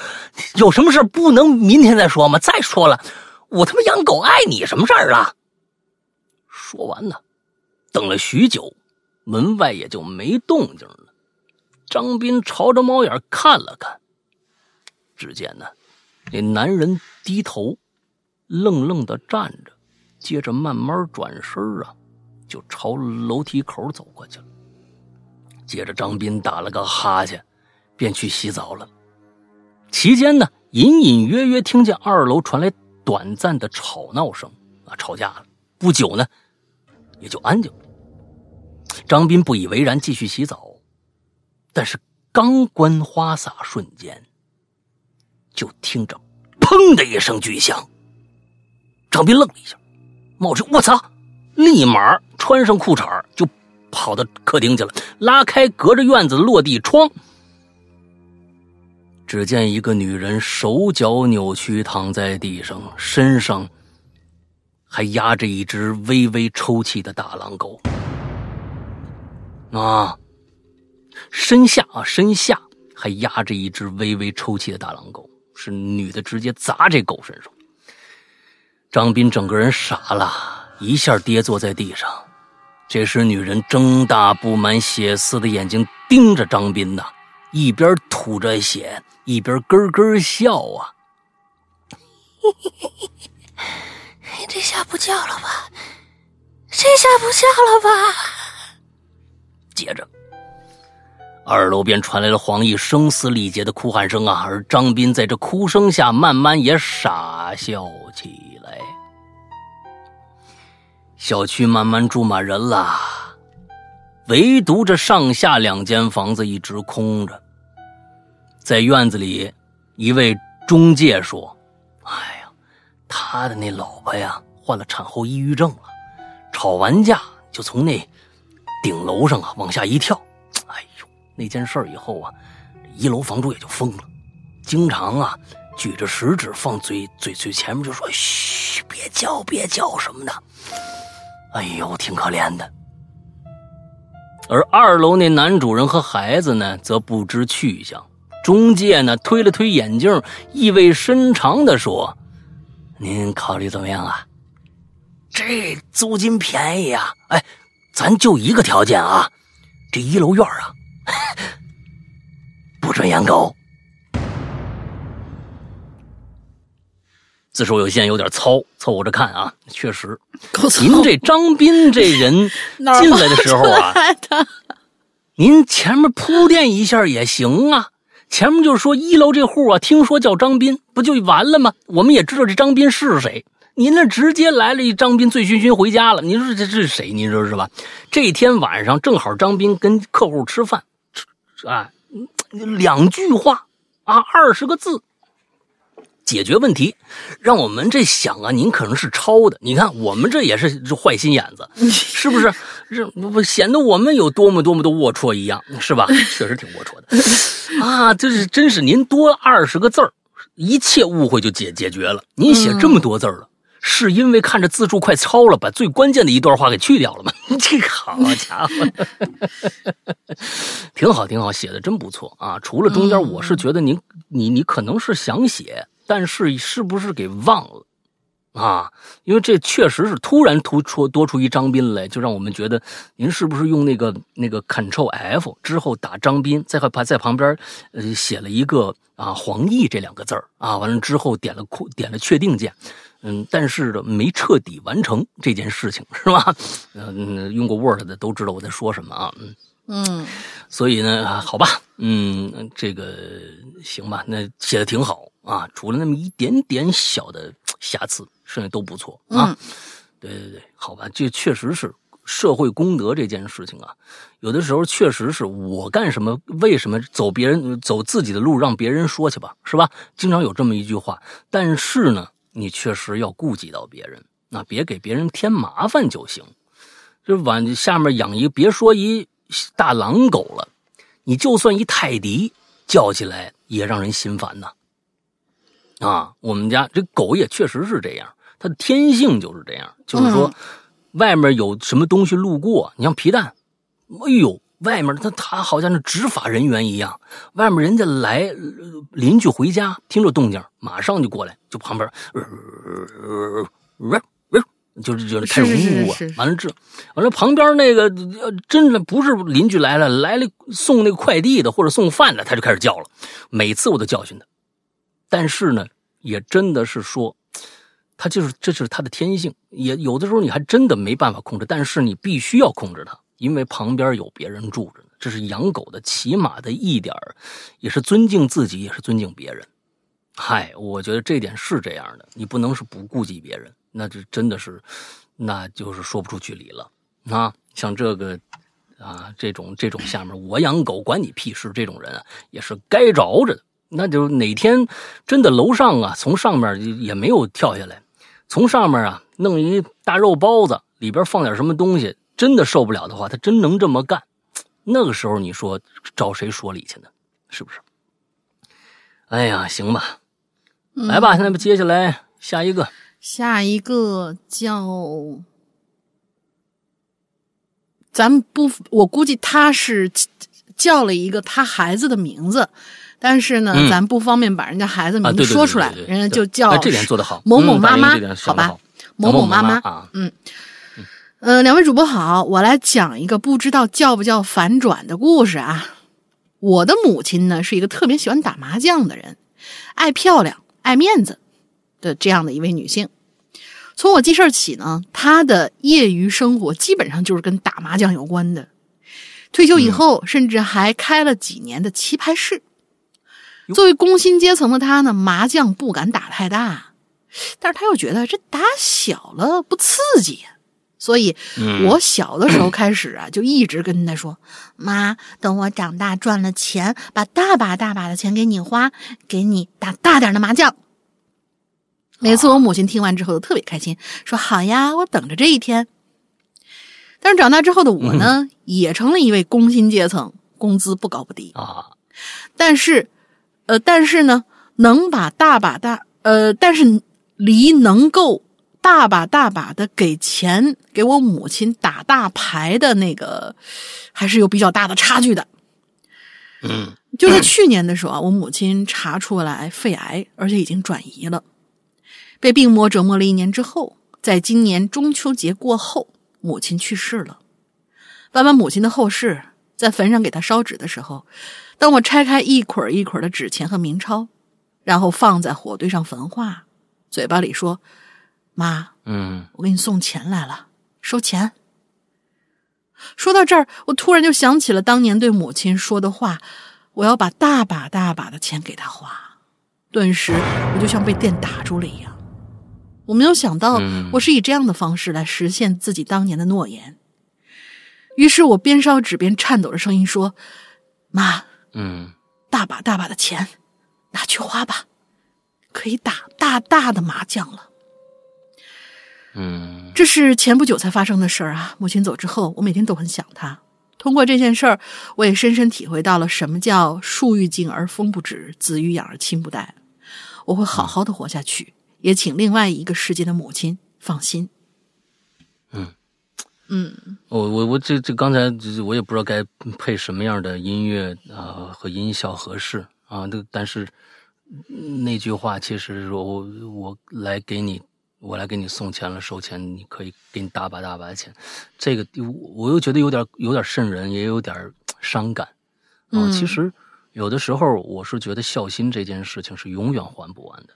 有什么事不能明天再说吗？再说了，我他妈养狗碍你什么事儿啊？说完呢，等了许久，门外也就没动静了。张斌朝着猫眼看了看，只见呢，那男人低头，愣愣的站着。接着慢慢转身啊，就朝楼梯口走过去了。接着张斌打了个哈欠，便去洗澡了。期间呢，隐隐约约听见二楼传来短暂的吵闹声啊，吵架了。不久呢，也就安静了。张斌不以为然，继续洗澡。但是刚关花洒瞬间，就听着“砰”的一声巨响。张斌愣了一下。冒出我操！立马穿上裤衩就跑到客厅去了，拉开隔着院子落地窗，只见一个女人手脚扭曲躺在地上，身上还压着一只微微抽泣的大狼狗。啊，身下啊，身下还压着一只微微抽泣的大狼狗，是女的直接砸这狗身上。张斌整个人傻了，一下跌坐在地上。这时，女人睁大布满血丝的眼睛盯着张斌呐，一边吐着血，一边咯咯笑啊。[LAUGHS] 这下不叫了吧？这下不叫了吧？接着，二楼便传来了黄奕声嘶力竭的哭喊声啊，而张斌在这哭声下，慢慢也傻笑起来。小区慢慢住满人了，唯独这上下两间房子一直空着。在院子里，一位中介说：“哎呀，他的那老婆呀，患了产后抑郁症了，吵完架就从那顶楼上啊往下一跳。那件事以后啊，一楼房主也就疯了，经常啊举着食指放嘴嘴嘴前面就说：‘嘘，别叫，别叫什么的。’”哎呦，挺可怜的。而二楼那男主人和孩子呢，则不知去向。中介呢，推了推眼镜，意味深长的说：“您考虑怎么样啊？这租金便宜啊！哎，咱就一个条件啊，这一楼院啊，[LAUGHS] 不准养狗。”字数有限，有点糙，凑合着看啊。确实，[LAUGHS] 您这张斌这人 [LAUGHS] 进来的时候啊，您前面铺垫一下也行啊。前面就是说一楼这户啊，听说叫张斌，不就完了吗？我们也知道这张斌是谁。您那直接来了一张斌，醉醺醺回家了。您说这是谁？您说是吧？这天晚上正好张斌跟客户吃饭，啊，两句话啊，二十个字。解决问题，让我们这想啊，您可能是抄的。你看，我们这也是坏心眼子，是不是？这不显得我们有多么多么的龌龊一样，是吧？确实挺龌龊的啊！这是真是您多二十个字儿，一切误会就解解决了。您写这么多字了，是因为看着字数快超了，把最关键的一段话给去掉了吗？[LAUGHS] 这好家伙，[LAUGHS] 挺好，挺好，写的真不错啊！除了中间，我是觉得您，你你可能是想写。但是是不是给忘了啊，因为这确实是突然突出多出一张斌来，就让我们觉得您是不是用那个那个 Ctrl F 之后打张斌，在在在旁边呃写了一个啊黄奕这两个字儿啊，完了之后点了点了确定键，嗯，但是呢没彻底完成这件事情是吧？嗯，用过 Word 的都知道我在说什么啊，嗯嗯，所以呢，好吧，嗯，这个行吧，那写的挺好啊，除了那么一点点小的瑕疵。剩下都不错啊，对对对，好吧，这确实是社会公德这件事情啊，有的时候确实是我干什么，为什么走别人走自己的路，让别人说去吧，是吧？经常有这么一句话，但是呢，你确实要顾及到别人，那别给别人添麻烦就行。这往下面养一，别说一大狼狗了，你就算一泰迪叫起来也让人心烦呐。啊，我们家这狗也确实是这样。它的天性就是这样，就是说，外面有什么东西路过，你像皮蛋，哎呦，外面他他好像是执法人员一样，外面人家来邻居回家听着动静，马上就过来，就旁边，就是就是开始呜呜，完了这，完了旁边那个真的不是邻居来了，来了送那个快递的或者送饭的，他就开始叫了，每次我都教训他，但是呢，也真的是说。他就是，这就是他的天性。也有的时候你还真的没办法控制，但是你必须要控制它，因为旁边有别人住着呢。这是养狗的起码的一点也是尊敬自己，也是尊敬别人。嗨，我觉得这点是这样的，你不能是不顾及别人，那这真的是，那就是说不出去理了啊。像这个啊，这种这种下面我养狗管你屁事，这种人啊，也是该着着的。那就哪天真的楼上啊，从上面也没有跳下来。从上面啊弄一大肉包子，里边放点什么东西，真的受不了的话，他真能这么干。[TSK] 那个时候你说找谁说理去呢？是不是？哎呀，行吧，来吧，那么接下来下一个，下一个叫，咱不，我估计他是叫了一个他孩子的名字。但是呢，咱不方便把人家孩子名字说出来，人家就叫这点做得好，某某妈妈，好吧，某某妈妈，嗯，呃，两位主播好，我来讲一个不知道叫不叫反转的故事啊。我的母亲呢是一个特别喜欢打麻将的人，爱漂亮、爱面子的这样的一位女性。从我记事起呢，她的业余生活基本上就是跟打麻将有关的。退休以后，甚至还开了几年的棋牌室。作为工薪阶层的她呢，麻将不敢打太大，但是她又觉得这打小了不刺激，所以我小的时候开始啊，就一直跟他说：“妈，等我长大赚了钱，把大把大把的钱给你花，给你打大点的麻将。”每次我母亲听完之后都特别开心，说：“好呀，我等着这一天。”但是长大之后的我呢，也成了一位工薪阶层，工资不高不低啊，但是。呃，但是呢，能把大把大呃，但是离能够大把大把的给钱给我母亲打大牌的那个，还是有比较大的差距的。嗯，就在去年的时候啊，我母亲查出来肺癌，而且已经转移了。被病魔折磨了一年之后，在今年中秋节过后，母亲去世了。办完母亲的后事，在坟上给她烧纸的时候。当我拆开一捆一捆的纸钱和冥钞，然后放在火堆上焚化，嘴巴里说：“妈，嗯，我给你送钱来了，收钱。”说到这儿，我突然就想起了当年对母亲说的话：“我要把大把大把的钱给她花。”顿时，我就像被电打住了一样。我没有想到，我是以这样的方式来实现自己当年的诺言。于是我边烧纸边颤抖着声音说：“妈。”嗯，大把大把的钱，拿去花吧，可以打大大的麻将了。嗯，这是前不久才发生的事儿啊。母亲走之后，我每天都很想她。通过这件事儿，我也深深体会到了什么叫树欲静而风不止，子欲养而亲不待。我会好好的活下去，也请另外一个世界的母亲放心。嗯。嗯，我我我这这刚才我也不知道该配什么样的音乐啊和音效合适啊，那但是那句话其实我我来给你我来给你送钱了，收钱，你可以给你大把大把的钱。这个我又觉得有点有点瘆人，也有点伤感啊。其实有的时候我是觉得孝心这件事情是永远还不完的。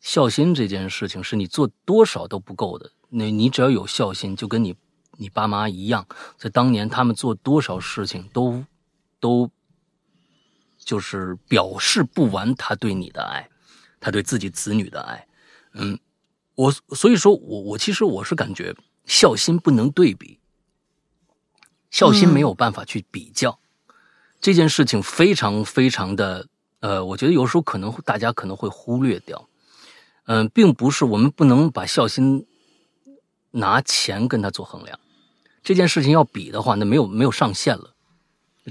孝心这件事情是你做多少都不够的。那你只要有孝心，就跟你你爸妈一样，在当年他们做多少事情都都就是表示不完他对你的爱，他对自己子女的爱。嗯，我所以说我我其实我是感觉孝心不能对比，孝心没有办法去比较，这件事情非常非常的呃，我觉得有时候可能大家可能会忽略掉。嗯，并不是我们不能把孝心拿钱跟他做衡量，这件事情要比的话，那没有没有上限了，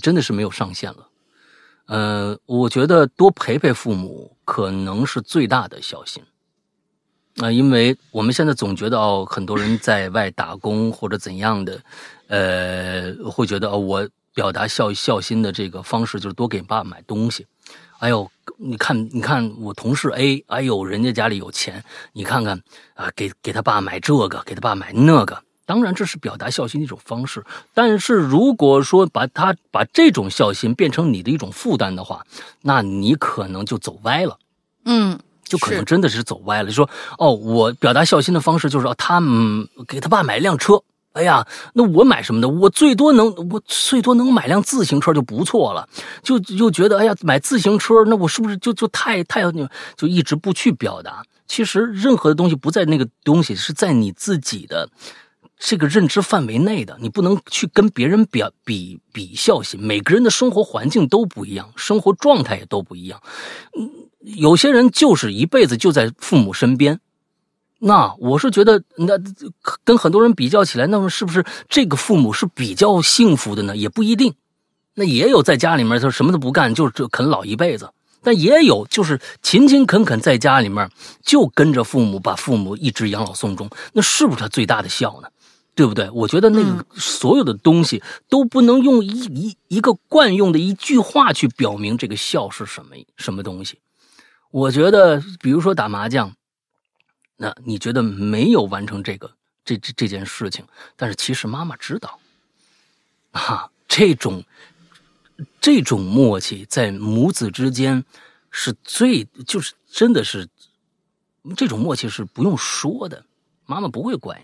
真的是没有上限了。呃，我觉得多陪陪父母可能是最大的孝心啊，因为我们现在总觉得哦，很多人在外打工或者怎样的，呃，会觉得哦，我表达孝孝心的这个方式就是多给爸买东西。哎呦，你看，你看我同事 A，哎呦，人家家里有钱，你看看啊，给给他爸买这个，给他爸买那个。当然，这是表达孝心的一种方式。但是，如果说把他把这种孝心变成你的一种负担的话，那你可能就走歪了。嗯，就可能真的是走歪了。就说哦，我表达孝心的方式就是他嗯给他爸买辆车。哎呀，那我买什么的？我最多能，我最多能买辆自行车就不错了。就就觉得，哎呀，买自行车，那我是不是就就太太就一直不去表达？其实任何的东西不在那个东西，是在你自己的这个认知范围内的。你不能去跟别人比比比孝心。每个人的生活环境都不一样，生活状态也都不一样。嗯，有些人就是一辈子就在父母身边。那我是觉得，那跟很多人比较起来，那么是不是这个父母是比较幸福的呢？也不一定。那也有在家里面他什么都不干，就就啃老一辈子；但也有就是勤勤恳恳在家里面，就跟着父母，把父母一直养老送终。那是不是他最大的孝呢？对不对？我觉得那个所有的东西都不能用一一一个惯用的一句话去表明这个孝是什么什么东西。我觉得，比如说打麻将。那你觉得没有完成这个这这这件事情，但是其实妈妈知道，啊，这种这种默契在母子之间是最就是真的是这种默契是不用说的，妈妈不会怪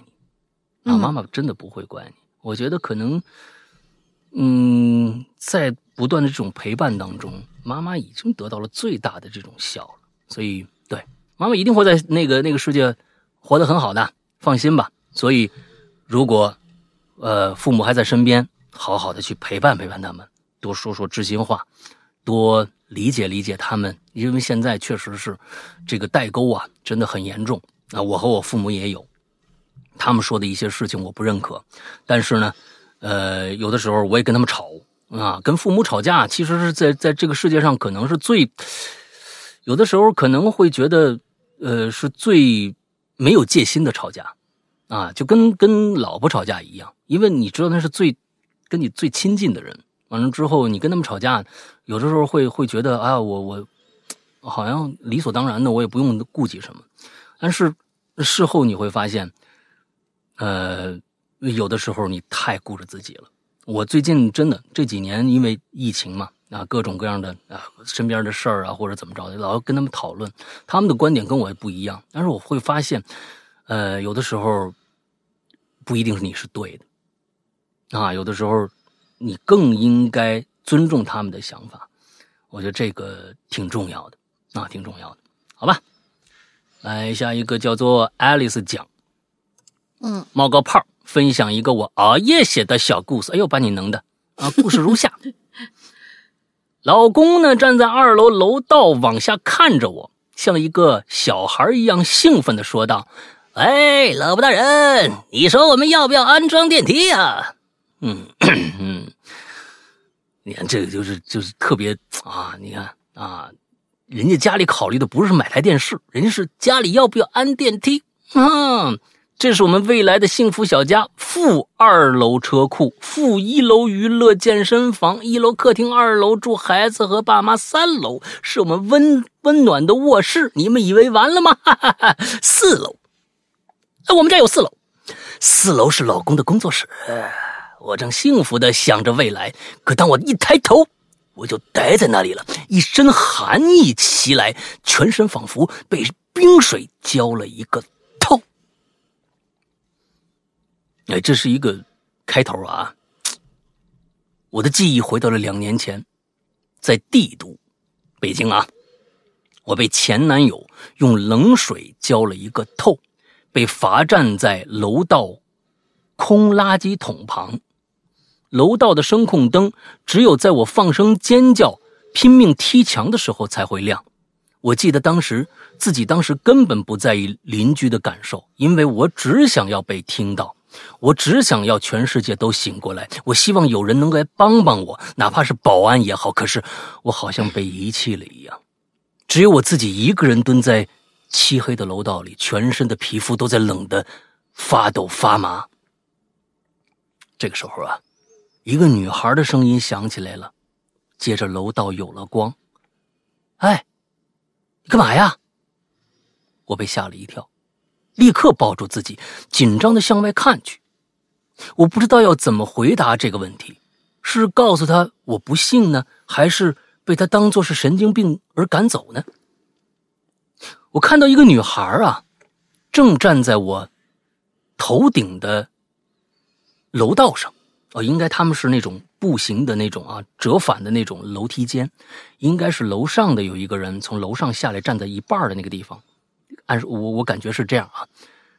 你啊，妈妈真的不会怪你。我觉得可能，嗯，在不断的这种陪伴当中，妈妈已经得到了最大的这种笑了，所以。对妈妈一定会在那个那个世界活得很好的，放心吧。所以，如果呃父母还在身边，好好的去陪伴陪伴他们，多说说知心话，多理解理解他们。因为现在确实是这个代沟啊，真的很严重啊。我和我父母也有，他们说的一些事情我不认可，但是呢，呃，有的时候我也跟他们吵啊。跟父母吵架，其实是在在这个世界上可能是最有的时候可能会觉得。呃，是最没有戒心的吵架，啊，就跟跟老婆吵架一样，因为你知道那是最跟你最亲近的人。完了之后，你跟他们吵架，有的时候会会觉得啊，我我好像理所当然的，我也不用顾及什么。但是事后你会发现，呃，有的时候你太顾着自己了。我最近真的这几年因为疫情嘛。啊，各种各样的啊，身边的事儿啊，或者怎么着的，老要跟他们讨论，他们的观点跟我也不一样。但是我会发现，呃，有的时候不一定是你是对的，啊，有的时候你更应该尊重他们的想法。我觉得这个挺重要的，啊，挺重要的，好吧？来下一个叫做 Alice 讲，嗯，冒个泡，分享一个我熬夜写的小故事。哎呦，把你能的啊！故事如下。[LAUGHS] 老公呢，站在二楼楼道往下看着我，像一个小孩一样兴奋的说道：“哎，老婆大人，你说我们要不要安装电梯呀？”嗯嗯，你看这个就是就是特别啊，你看啊，人家家里考虑的不是买台电视，人家是家里要不要安电梯啊。这是我们未来的幸福小家，负二楼车库，负一楼娱乐健身房，一楼客厅，二楼住孩子和爸妈，三楼是我们温温暖的卧室。你们以为完了吗？[LAUGHS] 四楼哎，我们家有四楼，四楼是老公的工作室。我正幸福的想着未来，可当我一抬头，我就呆在那里了，一身寒意袭来，全身仿佛被冰水浇了一个透。哎，这是一个开头啊！我的记忆回到了两年前，在帝都，北京啊，我被前男友用冷水浇了一个透，被罚站在楼道空垃圾桶旁。楼道的声控灯只有在我放声尖叫、拼命踢墙的时候才会亮。我记得当时自己当时根本不在意邻居的感受，因为我只想要被听到，我只想要全世界都醒过来。我希望有人能来帮帮我，哪怕是保安也好。可是我好像被遗弃了一样，只有我自己一个人蹲在漆黑的楼道里，全身的皮肤都在冷得发抖发麻。这个时候啊。一个女孩的声音响起来了，接着楼道有了光。哎，你干嘛呀？我被吓了一跳，立刻抱住自己，紧张的向外看去。我不知道要怎么回答这个问题，是告诉他我不信呢，还是被他当作是神经病而赶走呢？我看到一个女孩啊，正站在我头顶的楼道上。哦，应该他们是那种步行的那种啊，折返的那种楼梯间，应该是楼上的有一个人从楼上下来，站在一半的那个地方。按我我感觉是这样啊，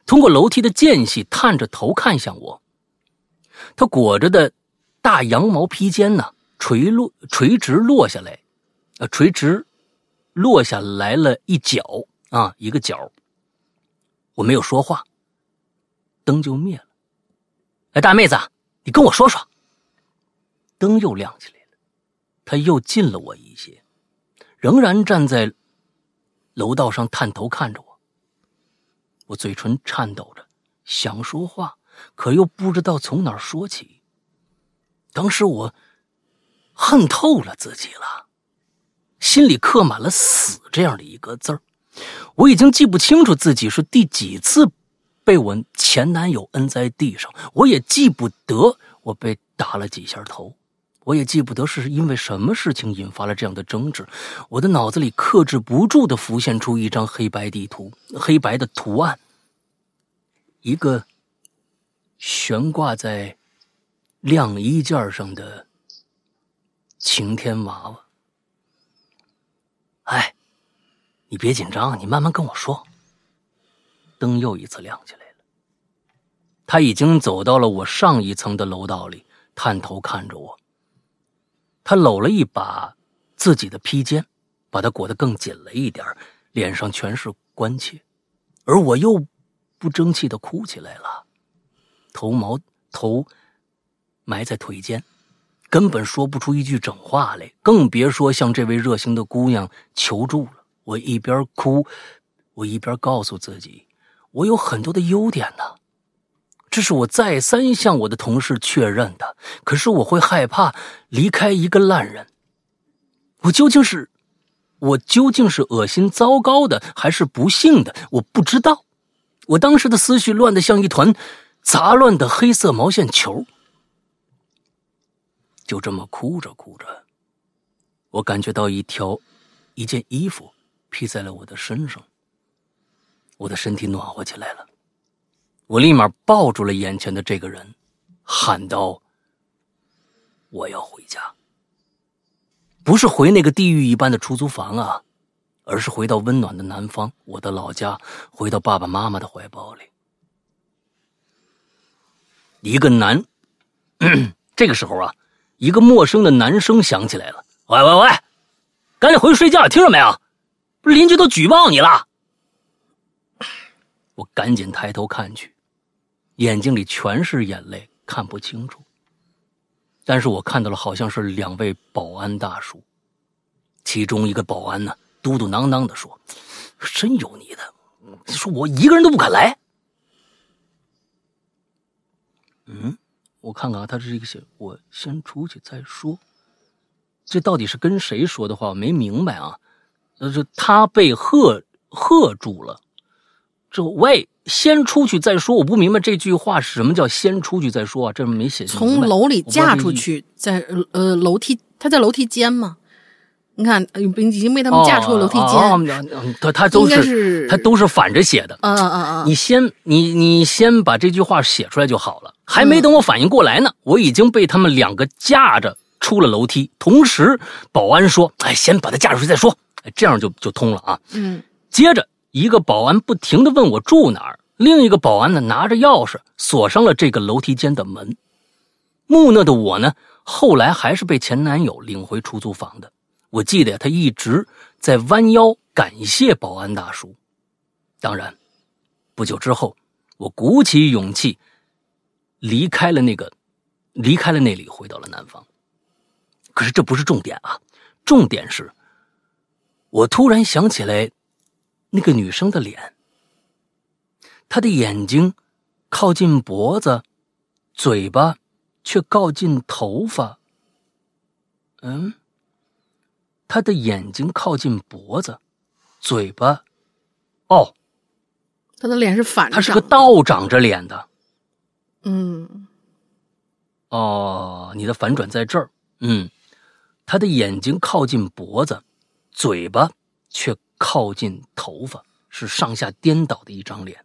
通过楼梯的间隙探着头看向我。他裹着的大羊毛披肩呢，垂落垂直落下来，呃，垂直落下来了一角啊，一个角。我没有说话，灯就灭了。哎，大妹子。你跟我说说。灯又亮起来了，他又近了我一些，仍然站在楼道上探头看着我。我嘴唇颤抖着，想说话，可又不知道从哪儿说起。当时我恨透了自己了，心里刻满了“死”这样的一个字儿。我已经记不清楚自己是第几次。被我前男友摁在地上，我也记不得我被打了几下头，我也记不得是因为什么事情引发了这样的争执。我的脑子里克制不住的浮现出一张黑白地图，黑白的图案，一个悬挂在晾衣架上的晴天娃娃。哎，你别紧张，你慢慢跟我说。灯又一次亮起来了。他已经走到了我上一层的楼道里，探头看着我。他搂了一把自己的披肩，把它裹得更紧了一点，脸上全是关切。而我又不争气的哭起来了，头毛头埋在腿间，根本说不出一句整话来，更别说向这位热心的姑娘求助了。我一边哭，我一边告诉自己。我有很多的优点呢，这是我再三向我的同事确认的。可是我会害怕离开一个烂人。我究竟是，我究竟是恶心糟糕的，还是不幸的？我不知道。我当时的思绪乱得像一团杂乱的黑色毛线球。就这么哭着哭着，我感觉到一条一件衣服披在了我的身上。我的身体暖和起来了，我立马抱住了眼前的这个人，喊道：“我要回家，不是回那个地狱一般的出租房啊，而是回到温暖的南方，我的老家，回到爸爸妈妈的怀抱里。”一个男，[CLEARS THROAT] 这个时候啊，一个陌生的男声响起来了：“喂喂喂，赶紧回去睡觉，听着没有？不是邻居都举报你了。”我赶紧抬头看去，眼睛里全是眼泪，看不清楚。但是我看到了，好像是两位保安大叔，其中一个保安呢，嘟嘟囔囔的说：“真有你的！说我一个人都不敢来。”嗯，我看看啊，他是一个写我先出去再说。这到底是跟谁说的话？我没明白啊。呃，这他被喝喝住了。这，喂，先出去再说。我不明白这句话是什么叫先出去再说啊？这没写清。从楼里架出去，在呃楼梯，他在楼梯间嘛。你看，已经被他们架出了楼梯间。他他都是他都是反着写的。嗯嗯嗯。你先你你先把这句话写出来就好了。还没等我反应过来呢，我已经被他们两个架着出了楼梯。同时，保安说：“哎，先把他架出去再说。”哎，这样就就通了啊。嗯。接着，一个保安不停的问我住哪儿，另一个保安呢拿着钥匙锁上了这个楼梯间的门。木讷的我呢，后来还是被前男友领回出租房的。我记得他一直在弯腰感谢保安大叔。当然，不久之后，我鼓起勇气离开了那个，离开了那里，回到了南方。可是这不是重点啊，重点是，我突然想起来那个女生的脸，她的眼睛靠近脖子，嘴巴却靠近头发。嗯。他的眼睛靠近脖子，嘴巴，哦，他的脸是反，他是个倒长着脸的，嗯，哦，你的反转在这儿，嗯，他的眼睛靠近脖子，嘴巴却靠近头发，是上下颠倒的一张脸。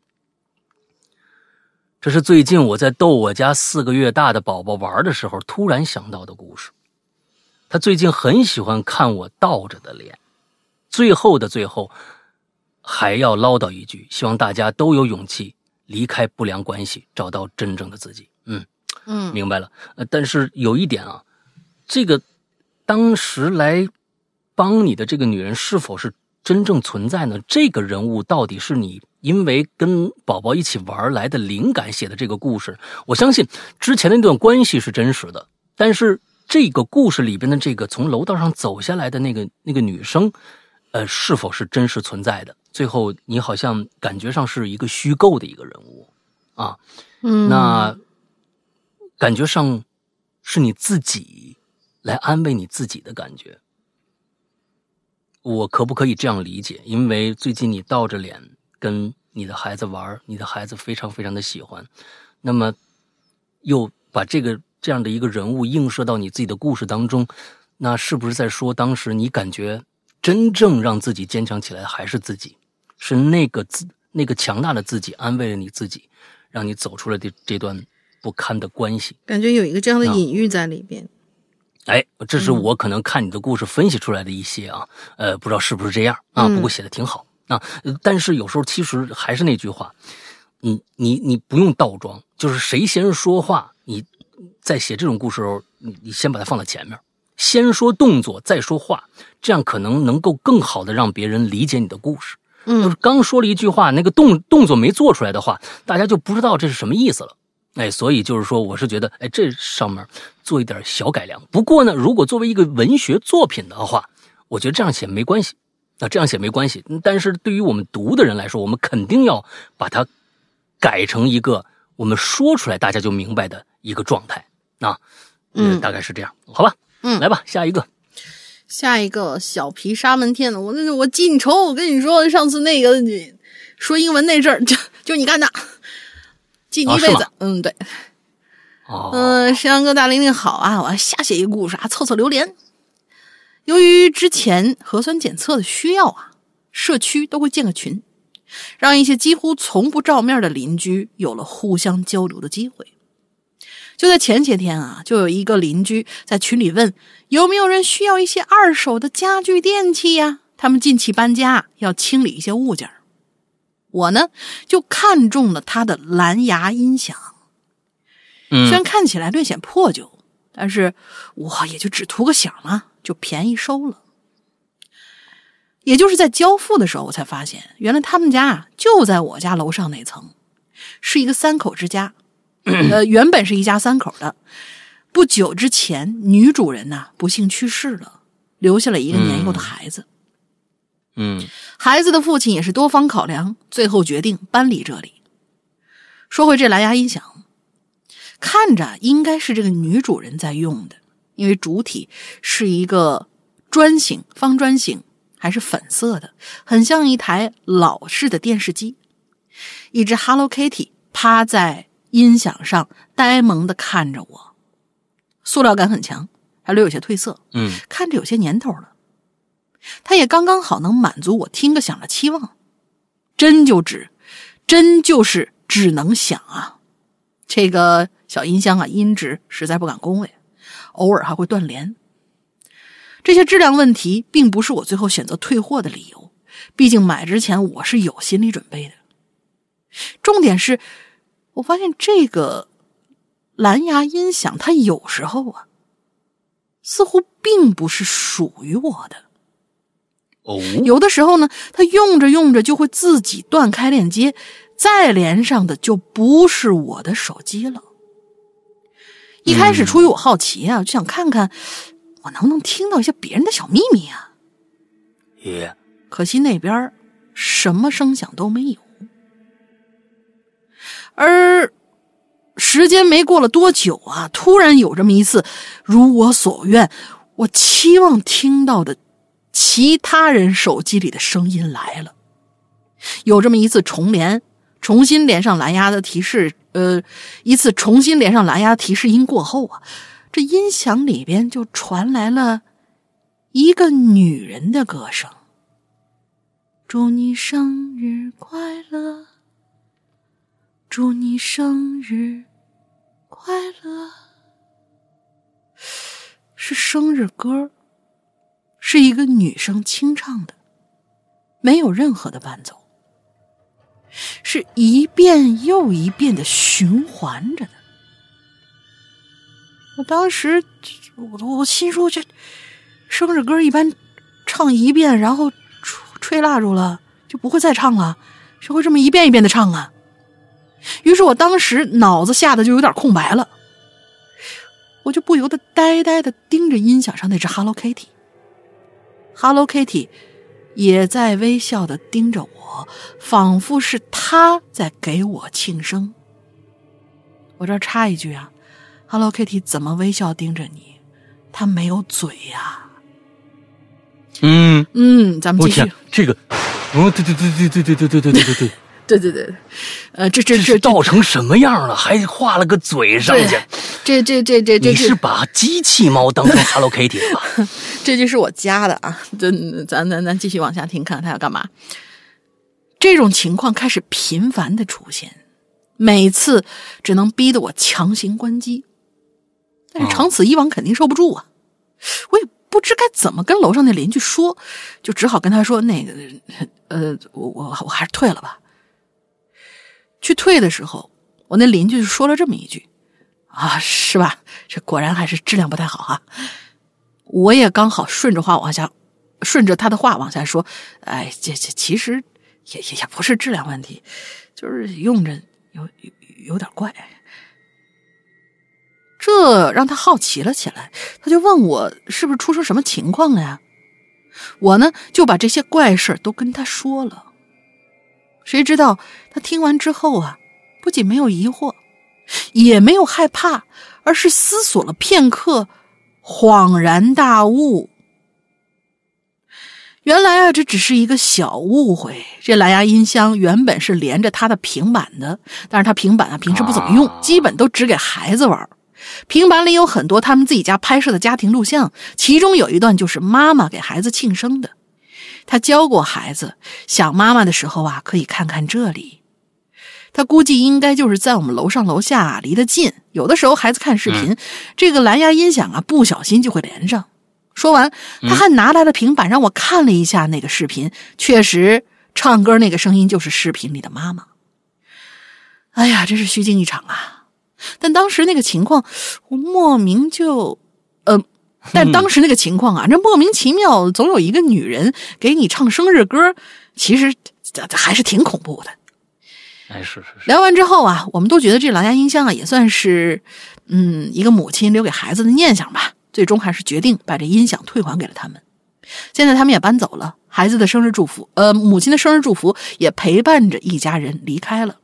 这是最近我在逗我家四个月大的宝宝玩的时候突然想到的故事。他最近很喜欢看我倒着的脸，最后的最后，还要唠叨一句：希望大家都有勇气离开不良关系，找到真正的自己。嗯嗯，明白了。呃，但是有一点啊，这个当时来帮你的这个女人是否是真正存在呢？这个人物到底是你因为跟宝宝一起玩来的灵感写的这个故事？我相信之前的那段关系是真实的，但是。这个故事里边的这个从楼道上走下来的那个那个女生，呃，是否是真实存在的？最后你好像感觉上是一个虚构的一个人物，啊，嗯，那感觉上是你自己来安慰你自己的感觉。我可不可以这样理解？因为最近你倒着脸跟你的孩子玩，你的孩子非常非常的喜欢，那么又把这个。这样的一个人物映射到你自己的故事当中，那是不是在说当时你感觉真正让自己坚强起来的还是自己？是那个自那个强大的自己安慰了你自己，让你走出了这这段不堪的关系？感觉有一个这样的隐喻在里边。哎，这是我可能看你的故事分析出来的一些啊，呃，不知道是不是这样啊？不过写的挺好啊。但是有时候其实还是那句话，你你你不用倒装，就是谁先说话，你。在写这种故事时候，你你先把它放在前面，先说动作，再说话，这样可能能够更好的让别人理解你的故事。嗯，就是刚说了一句话，那个动动作没做出来的话，大家就不知道这是什么意思了。哎，所以就是说，我是觉得，哎，这上面做一点小改良。不过呢，如果作为一个文学作品的话，我觉得这样写没关系。那这样写没关系，但是对于我们读的人来说，我们肯定要把它改成一个我们说出来大家就明白的。一个状态啊，嗯，大概是这样，好吧，嗯，来吧，下一个，下一个小皮沙门天的，我那我记你仇，我跟你说，上次那个你说英文那阵儿，就就你干的，记你一辈子，嗯，对，哦，嗯，山羊哥大玲玲好啊，我要瞎写一个故事啊，凑凑榴莲。之前核酸检测的需要啊，社区都会建个群，让一些几乎从不照面的邻居有了互相交流的机会。就在前些天啊，就有一个邻居在群里问有没有人需要一些二手的家具电器呀？他们近期搬家要清理一些物件我呢就看中了他的蓝牙音响，虽然看起来略显破旧，但是我也就只图个响嘛，就便宜收了。也就是在交付的时候，我才发现原来他们家啊就在我家楼上那层，是一个三口之家。呃，原本是一家三口的，不久之前女主人呐不幸去世了，留下了一个年幼的孩子。嗯，孩子的父亲也是多方考量，最后决定搬离这里。说回这蓝牙音响，看着应该是这个女主人在用的，因为主体是一个砖形方砖形，还是粉色的，很像一台老式的电视机。一只 Hello Kitty 趴在音响上，呆萌的看着我，塑料感很强，还略有些褪色，嗯看着有些年头了。它也刚刚好能满足我听个响的期望，真就只，真就是只能响啊！这个小音箱啊，音质实在不敢恭维，偶尔还会断连。这些质量问题并不是我最后选择退货的理由，毕竟买之前我是有心理准备的。重点是，我发现这个蓝牙音响它有时候啊，似乎并不是属于我的。哦，有的时候呢，它用着用着就会自己断开链接，再连上的就不是我的手机了。一开始出于我好奇啊，就想看看我能不能听到一些别人的小秘密啊。咦，可惜那边什么声响都没有。而时间没过了多久啊，突然有这么一次，如我所愿，我期望听到的其他人手机里的声音来了。有这么一次重连，重新连上蓝牙的提示，呃，一次重新连上蓝牙提示音过后啊，这音响里边就传来了一个女人的歌声。祝你生日快乐，祝你生日快乐，是生日歌，是一个女生清唱的，没有任何的伴奏，是一遍又一遍的循环着的。我当时，我我心说这生日歌一般唱一遍，然后。吹蜡烛了就不会再唱了，谁会这么一遍一遍的唱啊？于是我当时脑子吓得就有点空白了，我就不由得呆呆的盯着音响上那只 Hello Kitty，Hello Kitty 也在微笑的盯着我，仿佛是他在给我庆生。我这儿插一句啊，Hello Kitty 怎么微笑盯着你？他没有嘴呀。嗯嗯，咱们继续。这个，哦，对对对对对对对对对对对对，对对对，呃，这这这倒成什么样了？还画了个嘴上去，这这这这这，你是把机器猫当成 Hello Kitty 了吧？[LAUGHS] 这句是我加的啊，咱咱咱咱继续往下听，看看他要干嘛。这种情况开始频繁的出现，每次只能逼得我强行关机，但是长此以往肯定受不住啊，我也。不知该怎么跟楼上那邻居说，就只好跟他说：“那个，呃，我我我还是退了吧。”去退的时候，我那邻居就说了这么一句：“啊，是吧？这果然还是质量不太好哈。”我也刚好顺着话往下，顺着他的话往下说：“哎，这这其实也也也不是质量问题，就是用着有有有点怪。”这让他好奇了起来，他就问我是不是出生什么情况了呀？我呢就把这些怪事都跟他说了。谁知道他听完之后啊，不仅没有疑惑，也没有害怕，而是思索了片刻，恍然大悟。原来啊，这只是一个小误会。这蓝牙音箱原本是连着他的平板的，但是他平板啊平时不怎么用，基本都只给孩子玩。平板里有很多他们自己家拍摄的家庭录像，其中有一段就是妈妈给孩子庆生的。他教过孩子，想妈妈的时候啊，可以看看这里。他估计应该就是在我们楼上楼下，离得近。有的时候孩子看视频，这个蓝牙音响啊，不小心就会连上。说完，他还拿来了平板让我看了一下那个视频，确实唱歌那个声音就是视频里的妈妈。哎呀，真是虚惊一场啊！但当时那个情况，我莫名就，呃，但当时那个情况啊，这莫名其妙，总有一个女人给你唱生日歌，其实还是挺恐怖的。哎，是是是。聊完之后啊，我们都觉得这蓝牙音箱啊，也算是，嗯，一个母亲留给孩子的念想吧。最终还是决定把这音响退还给了他们。现在他们也搬走了，孩子的生日祝福，呃，母亲的生日祝福也陪伴着一家人离开了。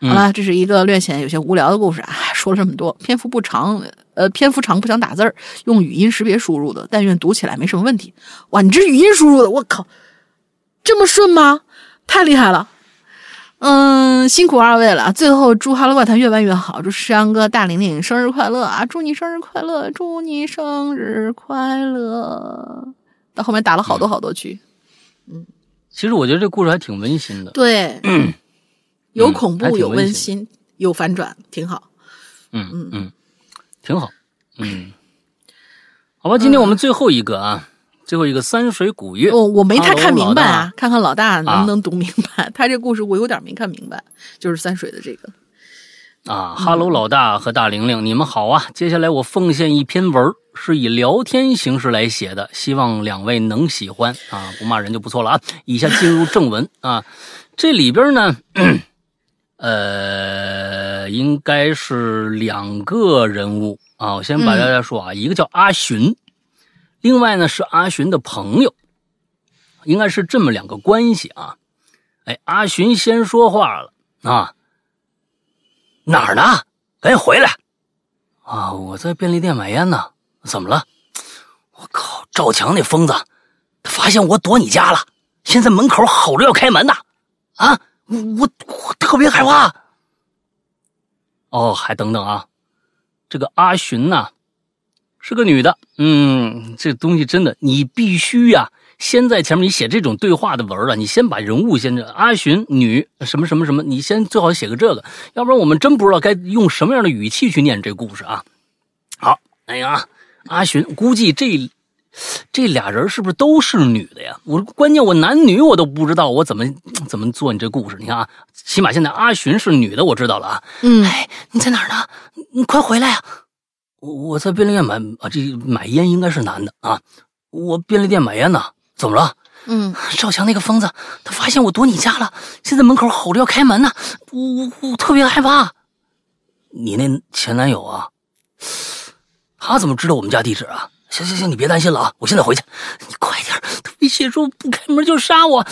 好了，这是一个略显有些无聊的故事啊。说了这么多，篇幅不长，呃，篇幅长不想打字儿，用语音识别输入的，但愿读起来没什么问题。哇，你这语音输入的，我靠，这么顺吗？太厉害了！嗯，辛苦二位了。最后祝《哈喽怪谈》越办越好，祝石阳哥、大玲玲生日快乐啊！祝你生日快乐，祝你生日快乐。到后面打了好多好多句，嗯其实我觉得这故事还挺温馨的。对，嗯有恐怖，有温馨，有反转，挺好。嗯嗯嗯，挺好。嗯，好吧，今天我们最后一个啊，最后一个三水古月。我我没太看明白啊，看看老大能啊不能读明白。他这故事我有点没看明白，就是三水的这个。啊，哈喽，老大和大玲玲，你们好啊！接下来我奉献一篇文，是以聊天形式来写的，希望两位能喜欢啊，不骂人就不错了啊。以下进入正文啊，这里边呢，呃，应该是两个人物啊。我先把大家说啊，一个叫阿寻，另外呢是阿寻的朋友，应该是这么两个关系啊。哎，阿寻先说话了啊。哪儿呢？赶紧回来！啊，我在便利店买烟呢。怎么了？我靠，赵强那疯子，他发现我躲你家了，现在门口吼着要开门呢。啊，我我我特别害怕。哦，还等等啊，这个阿寻呐、是个女的。嗯，这东西真的，你必须呀、先在前面你写这种对话的文儿啊，你先把人物先这阿寻女什么什么什么，你先最好写个这个，要不然我们真不知道该用什么样的语气去念这故事啊。好，哎呀，阿寻估计这这俩人是不是都是女的呀？我关键我男女我都不知道，我怎么怎么做你这故事？你看啊，起码现在阿寻是女的，我知道了啊。嗯，哎，你在哪儿呢？你你快回来呀、我我在便利店买啊，这买烟应该是男的啊。我便利店买烟呢，怎么了？嗯，赵强那个疯子，他发现我躲你家了，现在门口吼着要开门呢，我我我特别害怕。你那前男友啊，他怎么知道我们家地址啊？行行行，你别担心了啊，我现在回去。你快点，他威胁说不开门就杀我，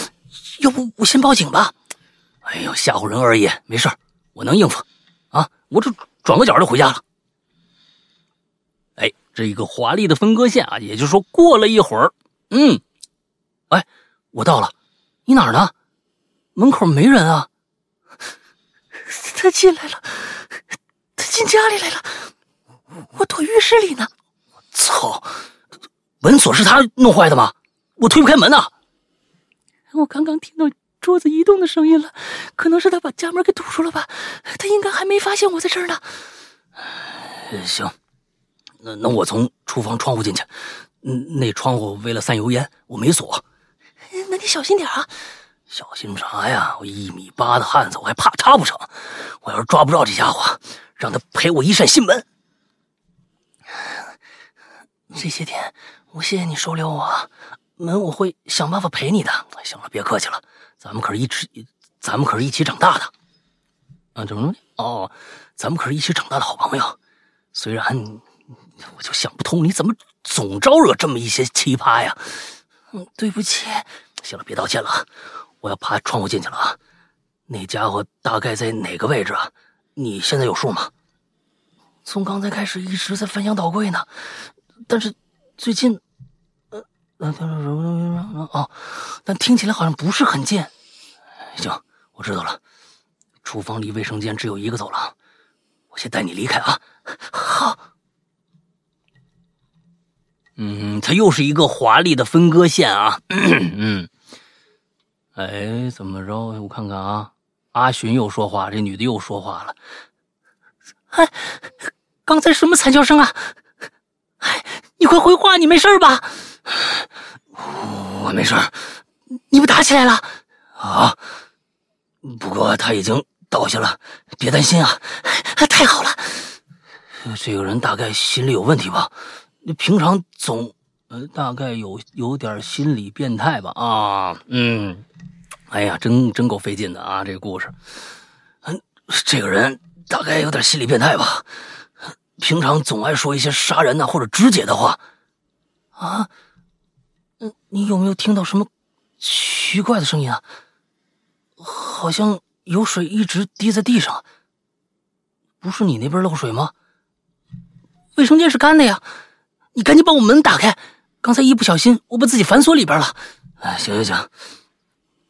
要不我先报警吧？哎呦，吓唬人而已，没事我能应付。啊，我这转个角就回家了。哎，这一个华丽的分割线啊，也就是说，过了一会儿，嗯，哎，我到了，你哪儿呢？门口没人啊。他进来了，他进家里来了，我躲浴室里呢。操，门锁是他弄坏的吗？我推不开门呐、我刚刚听到桌子移动的声音了，可能是他把家门给堵住了吧？他应该还没发现我在这儿呢。呃行，那那我从厨房窗户进去，嗯，那窗户为了散油烟，我没锁。那你小心点啊！小心啥呀？我一米八的汉子，我还怕他不成？我要是抓不着这家伙，让他赔我一扇心门。这些天，我谢谢你收留我，门我会想办法赔你的。行了，别客气了，咱们可是一起，咱们可是一起长大的。啊，怎么了？哦，咱们可是一起长大的好朋友。虽然我就想不通，你怎么总招惹这么一些奇葩呀？嗯，对不起。行了，别道歉了啊，我要爬窗户进去了啊。那家伙大概在哪个位置啊？你现在有数吗？从刚才开始一直在翻箱倒柜呢，但是最近，呃，呃，哦，但听起来好像不是很近。行，我知道了。厨房离卫生间只有一个走廊，我先带你离开啊。好。嗯，它又是一个华丽的分割线啊。嗯，哎，怎么着？我看看啊，阿寻又说话，这女的又说话了。哎，刚才什么惨叫声啊？哎，你快回话，你没事吧？我没事你们打起来了？啊，不过他已经倒下了，别担心啊。太好了，这个人大概心理有问题吧？平常总呃，大概有有点心理变态吧？啊，嗯，哎呀，真真够费劲的啊，这个故事。嗯，这个人大概有点心理变态吧？平常总爱说一些杀人呐、或者肢解的话。啊，嗯，你有没有听到什么奇怪的声音啊？好像有水一直滴在地上。不是你那边漏水吗？卫生间是干的呀，你赶紧把我门打开。刚才一不小心，我把自己反锁里边了。哎，行行行，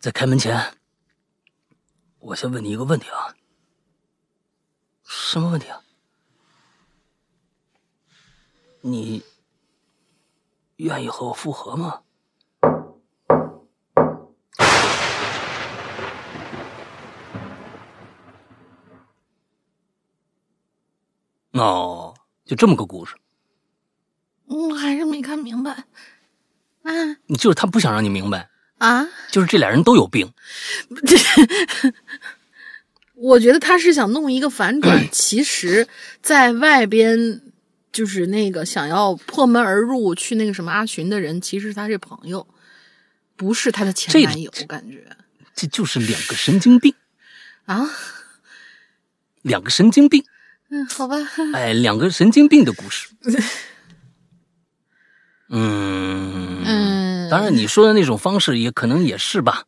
在开门前，我先问你一个问题啊，什么问题啊？你愿意和我复合吗？哦，就这么个故事。我还是没看明白。啊你就是他不想让你明白，啊！就是这俩人都有病。[LAUGHS] 我觉得他是想弄一个反转，其实在外边就是那个想要破门而入去那个什么阿寻的人，其实是他这朋友，不是他的前男友，我感觉。这就是两个神经病，啊，两个神经病，嗯，好吧，哎，两个神经病的故事。[LAUGHS] 嗯嗯当然你说的那种方式也可能也是吧，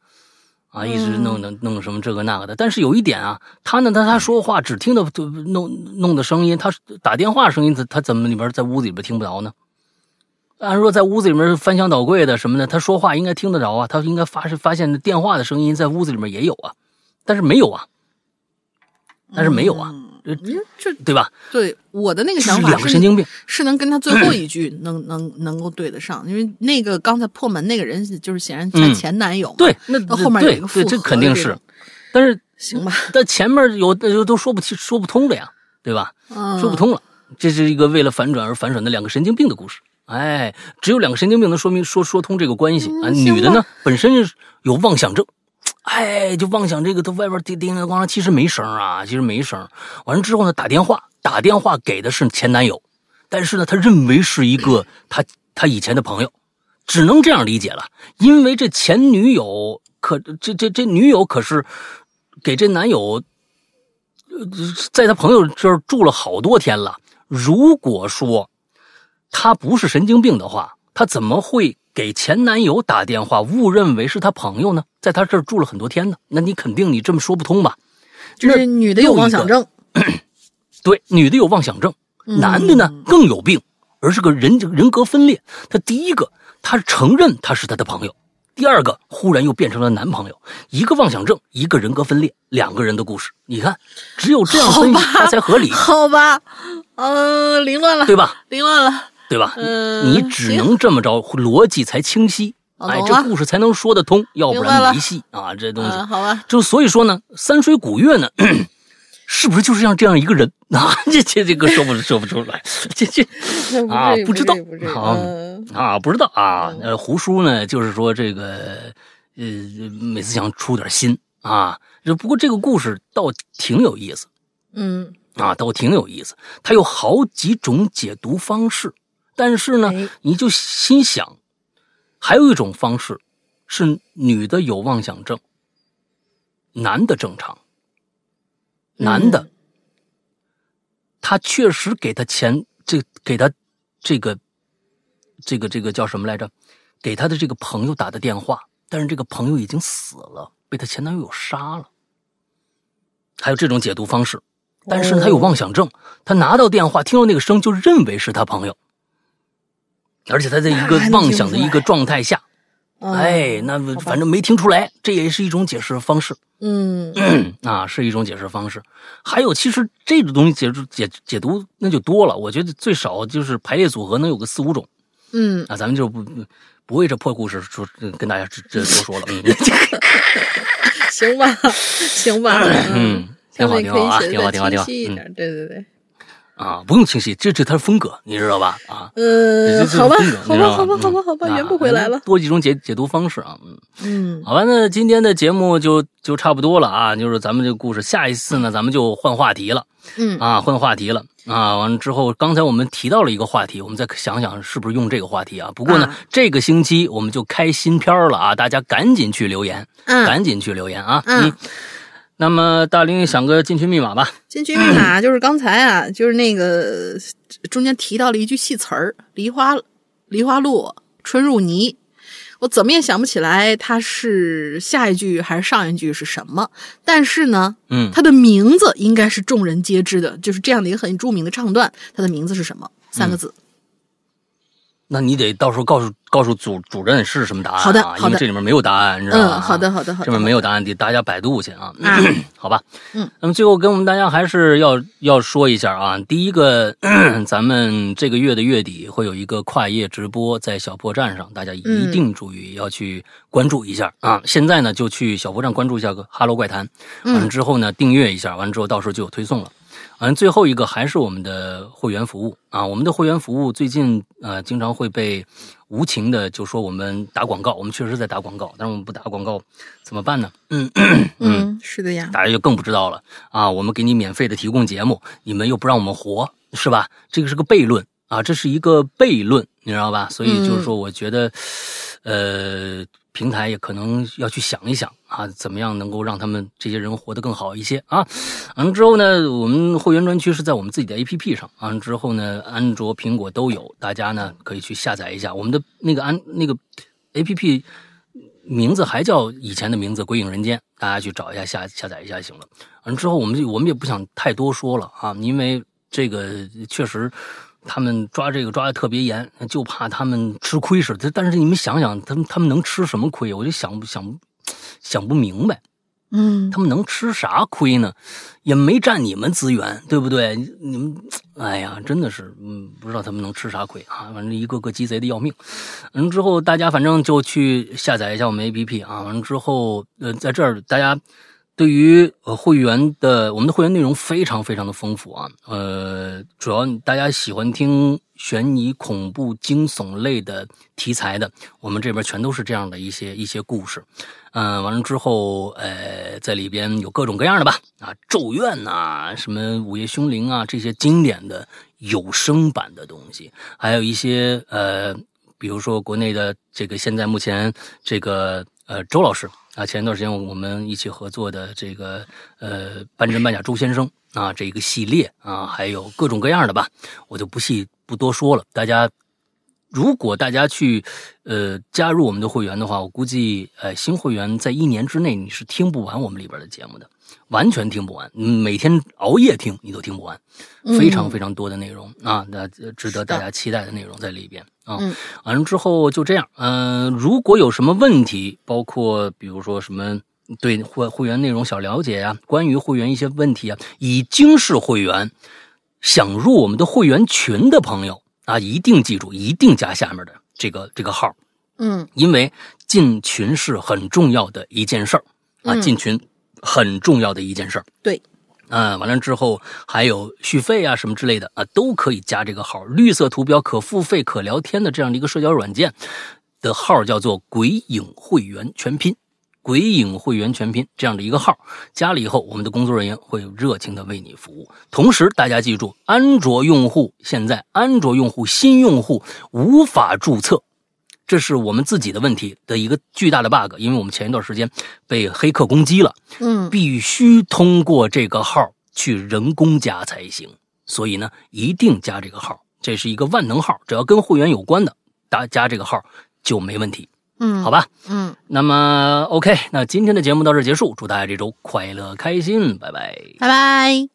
啊，一直弄弄弄什么这个那个的。但是有一点啊，他呢，他他说话只听到就弄弄的声音，他打电话声音，他他怎么里边在屋子里边听不着呢？按说在屋子里面翻箱倒柜的什么的，他说话应该听得着啊，他应该发是发现电话的声音在屋子里面也有啊，但是没有啊，但是没有啊，嗯，这对吧？对我的那个就是想法两个神经病。是能跟他最后一 [CLEARS THROAT] 句能能能够对得上，因为那个刚才破门那个人就是显然他嗯前男友嘛，对，那到后面有个复合肯定是但是行吧，但前面有的都说不清说不通了呀，对吧？嗯，说不通了，这是一个为了反转而反转的两个神经病的故事。哎，只有两个神经病能说明说说通这个关系啊。女的呢本身是有妄想症，哎，就妄想这个他外边叮叮当当，其实没声啊，其实没声。完了之后呢，打电话打电话给的是前男友，但是呢，他认为是一个他他以前的朋友，只能这样理解了，因为这前女友可这这这女友可是给这男友在他朋友这儿住了好多天了。如果说他不是神经病的话，他怎么会给前男友打电话，误认为是他朋友呢？在他这儿住了很多天呢？那你肯定你这么说不通吧？就是女的有妄想症，[CLEARS THROAT] 对，女的有妄想症，嗯男的呢更有病，而是个人人格分裂。他第一个，他承认他是他的朋友；第二个，忽然又变成了男朋友。一个妄想症，一个人格分裂，两个人的故事。你看，只有这样分析，它才合理，好吧，呃，凌乱了，对吧？凌乱了，对吧？嗯你只能这么着，逻辑才清晰，哎，这故事才能说得通，要不然没戏啊！这东西嗯，好吧，就所以说呢，三水古月呢，[CLEARS THROAT] 是不是就是像这样一个人 [LAUGHS] 啊？这这这个说不说不出来，[LAUGHS] 这这啊不知道不至于好嗯啊不知道啊。呃，胡叔呢，就是说这个呃，每次想出点新啊。这不过这个故事倒挺有意思嗯，啊，倒挺有意思。它有好几种解读方式，但是呢哎，你就心想，还有一种方式是女的有妄想症，男的正常。男的，嗯他确实给他钱，这给他这个这个这个叫什么来着？给他的这个朋友打的电话，但是这个朋友已经死了，被他前男友杀了。还有这种解读方式，但是呢他有妄想症，他拿到电话听到那个声就认为是他朋友，而且他在一个 [LAUGHS] 妄想的一个状态下，嗯哎，那反正没听出来，这也是一种解释方式。嗯，[CLEARS THROAT] 啊，是一种解释方式。还有，其实这个东西解读解解读那就多了，我觉得最少就是排列组合能有个四五种。嗯，啊。咱们就不不不为这破故事说跟大家这这多说了，嗯。[LAUGHS] [LAUGHS] 行吧，行吧，嗯，挺好挺好啊，挺好挺好挺好，对对对，啊，不用清晰，这这他的风格，你知道吧？啊。嗯，这这好吧，好吧，好吧，好吧，好吧，啊圆不回来了，多几种解解读方式啊，嗯，嗯，好吧，那今天的节目就就差不多了啊，就是咱们这个故事，下一次呢，咱们就换话题了。嗯啊，换话题了啊！完了之后，刚才我们提到了一个话题，我们再想想是不是用这个话题啊？不过呢，啊这个星期我们就开新片了啊！大家赶紧去留言，嗯，赶紧去留言啊！嗯那么大林想个进群密码吧？进群密码 [CLEARS THROAT] 就是刚才啊，就是那个中间提到了一句戏词儿“梨花梨花落，春入泥”，我怎么也想不起来它是下一句还是上一句是什么。但是呢，嗯，它的名字应该是众人皆知的，就是这样的一个很著名的唱段。它的名字是什么？三个字。那你得到时候告诉告诉主主任是什么答案啊？好的好的因为这里面没有答案，你知道吗？嗯，好的，好的，好的。这边没有答案，得大家百度去啊。啊 [COUGHS] 好吧，嗯，那么最后跟我们大家还是要要说一下啊，第一个，[COUGHS] 咱们这个月的月底会有一个跨页直播在小破站上，大家一定注意要去关注一下、啊。现在呢就去小破站关注一下个哈喽怪谈，完了之后呢订阅一下，完了之后到时候就有推送了。完了，最后一个还是我们的会员服务啊，我们的会员服务最近呃经常会被无情的就说我们打广告，我们确实在打广告，但是我们不打广告怎么办呢？嗯 [COUGHS] 嗯，是的呀。大家就更不知道了啊！我们给你免费的提供节目，你们又不让我们活，是吧？这个是个悖论啊，这是一个悖论，你知道吧？所以就是说，我觉得，呃，平台也可能要去想一想啊，怎么样能够让他们这些人活得更好一些啊？完了之后呢，我们会员专区是在我们自己的 APP 上，完了之后呢，安卓、苹果都有，大家呢可以去下载一下我们的那个安那个 APP。名字还叫以前的名字《鬼影人间》，大家去找一下下下载一下就行了。完之后，我们我们也不想太多说了啊，因为这个确实他们抓这个抓的特别严，就怕他们吃亏似的。但是你们想想，他们他们能吃什么亏？我就想想想不明白。嗯，他们能吃啥亏呢？也没占你们资源，对不对？你们，哎呀，真的是，嗯，不知道他们能吃啥亏啊！反正一个个鸡贼的要命。完了之后，大家反正就去下载一下我们 APP 啊。完了之后，呃，在这儿大家对于呃会员的我们的会员内容非常非常的丰富啊。呃，主要大家喜欢听悬疑、恐怖、惊悚类的题材的，我们这边全都是这样的一些一些故事。嗯，完了之后，呃，在里边有各种各样的吧，啊，咒怨呐、什么午夜凶铃啊，这些经典的有声版的东西，还有一些呃，比如说国内的这个现在目前这个呃周老师啊，前一段时间我们一起合作的这个呃半真半假周先生啊这一个系列啊，还有各种各样的吧，我就不细不多说了，大家。如果大家去，呃，加入我们的会员的话，我估计，呃，新会员在一年之内你是听不完我们里边的节目的，完全听不完，嗯每天熬夜听你都听不完，非常非常多的内容、啊，那值得大家期待的内容在里边啊。嗯。完了之后就这样，嗯、如果有什么问题，包括比如说什么对会会员内容小了解呀、关于会员一些问题啊，已经是会员，想入我们的会员群的朋友啊，一定记住，一定加下面的这个这个号，嗯。因为进群是很重要的一件事儿啊，嗯。进群很重要的一件事儿。对，啊，完了之后还有续费啊什么之类的啊，都可以加这个号，绿色图标可付费可聊天的这样的一个社交软件的号叫做“鬼影会员全拼”。鬼影会员全拼这样的一个号，加了以后，我们的工作人员会热情的为你服务。同时，大家记住，安卓用户现在安卓用户新用户无法注册，这是我们自己的问题的一个巨大的 bug，因为我们前一段时间被黑客攻击了，嗯必须通过这个号去人工加才行。所以呢，一定加这个号，这是一个万能号，只要跟会员有关的，大加这个号就没问题，嗯，好吧？嗯，那么 OK，那今天的节目到这结束，祝大家这周快乐开心，拜拜。拜拜。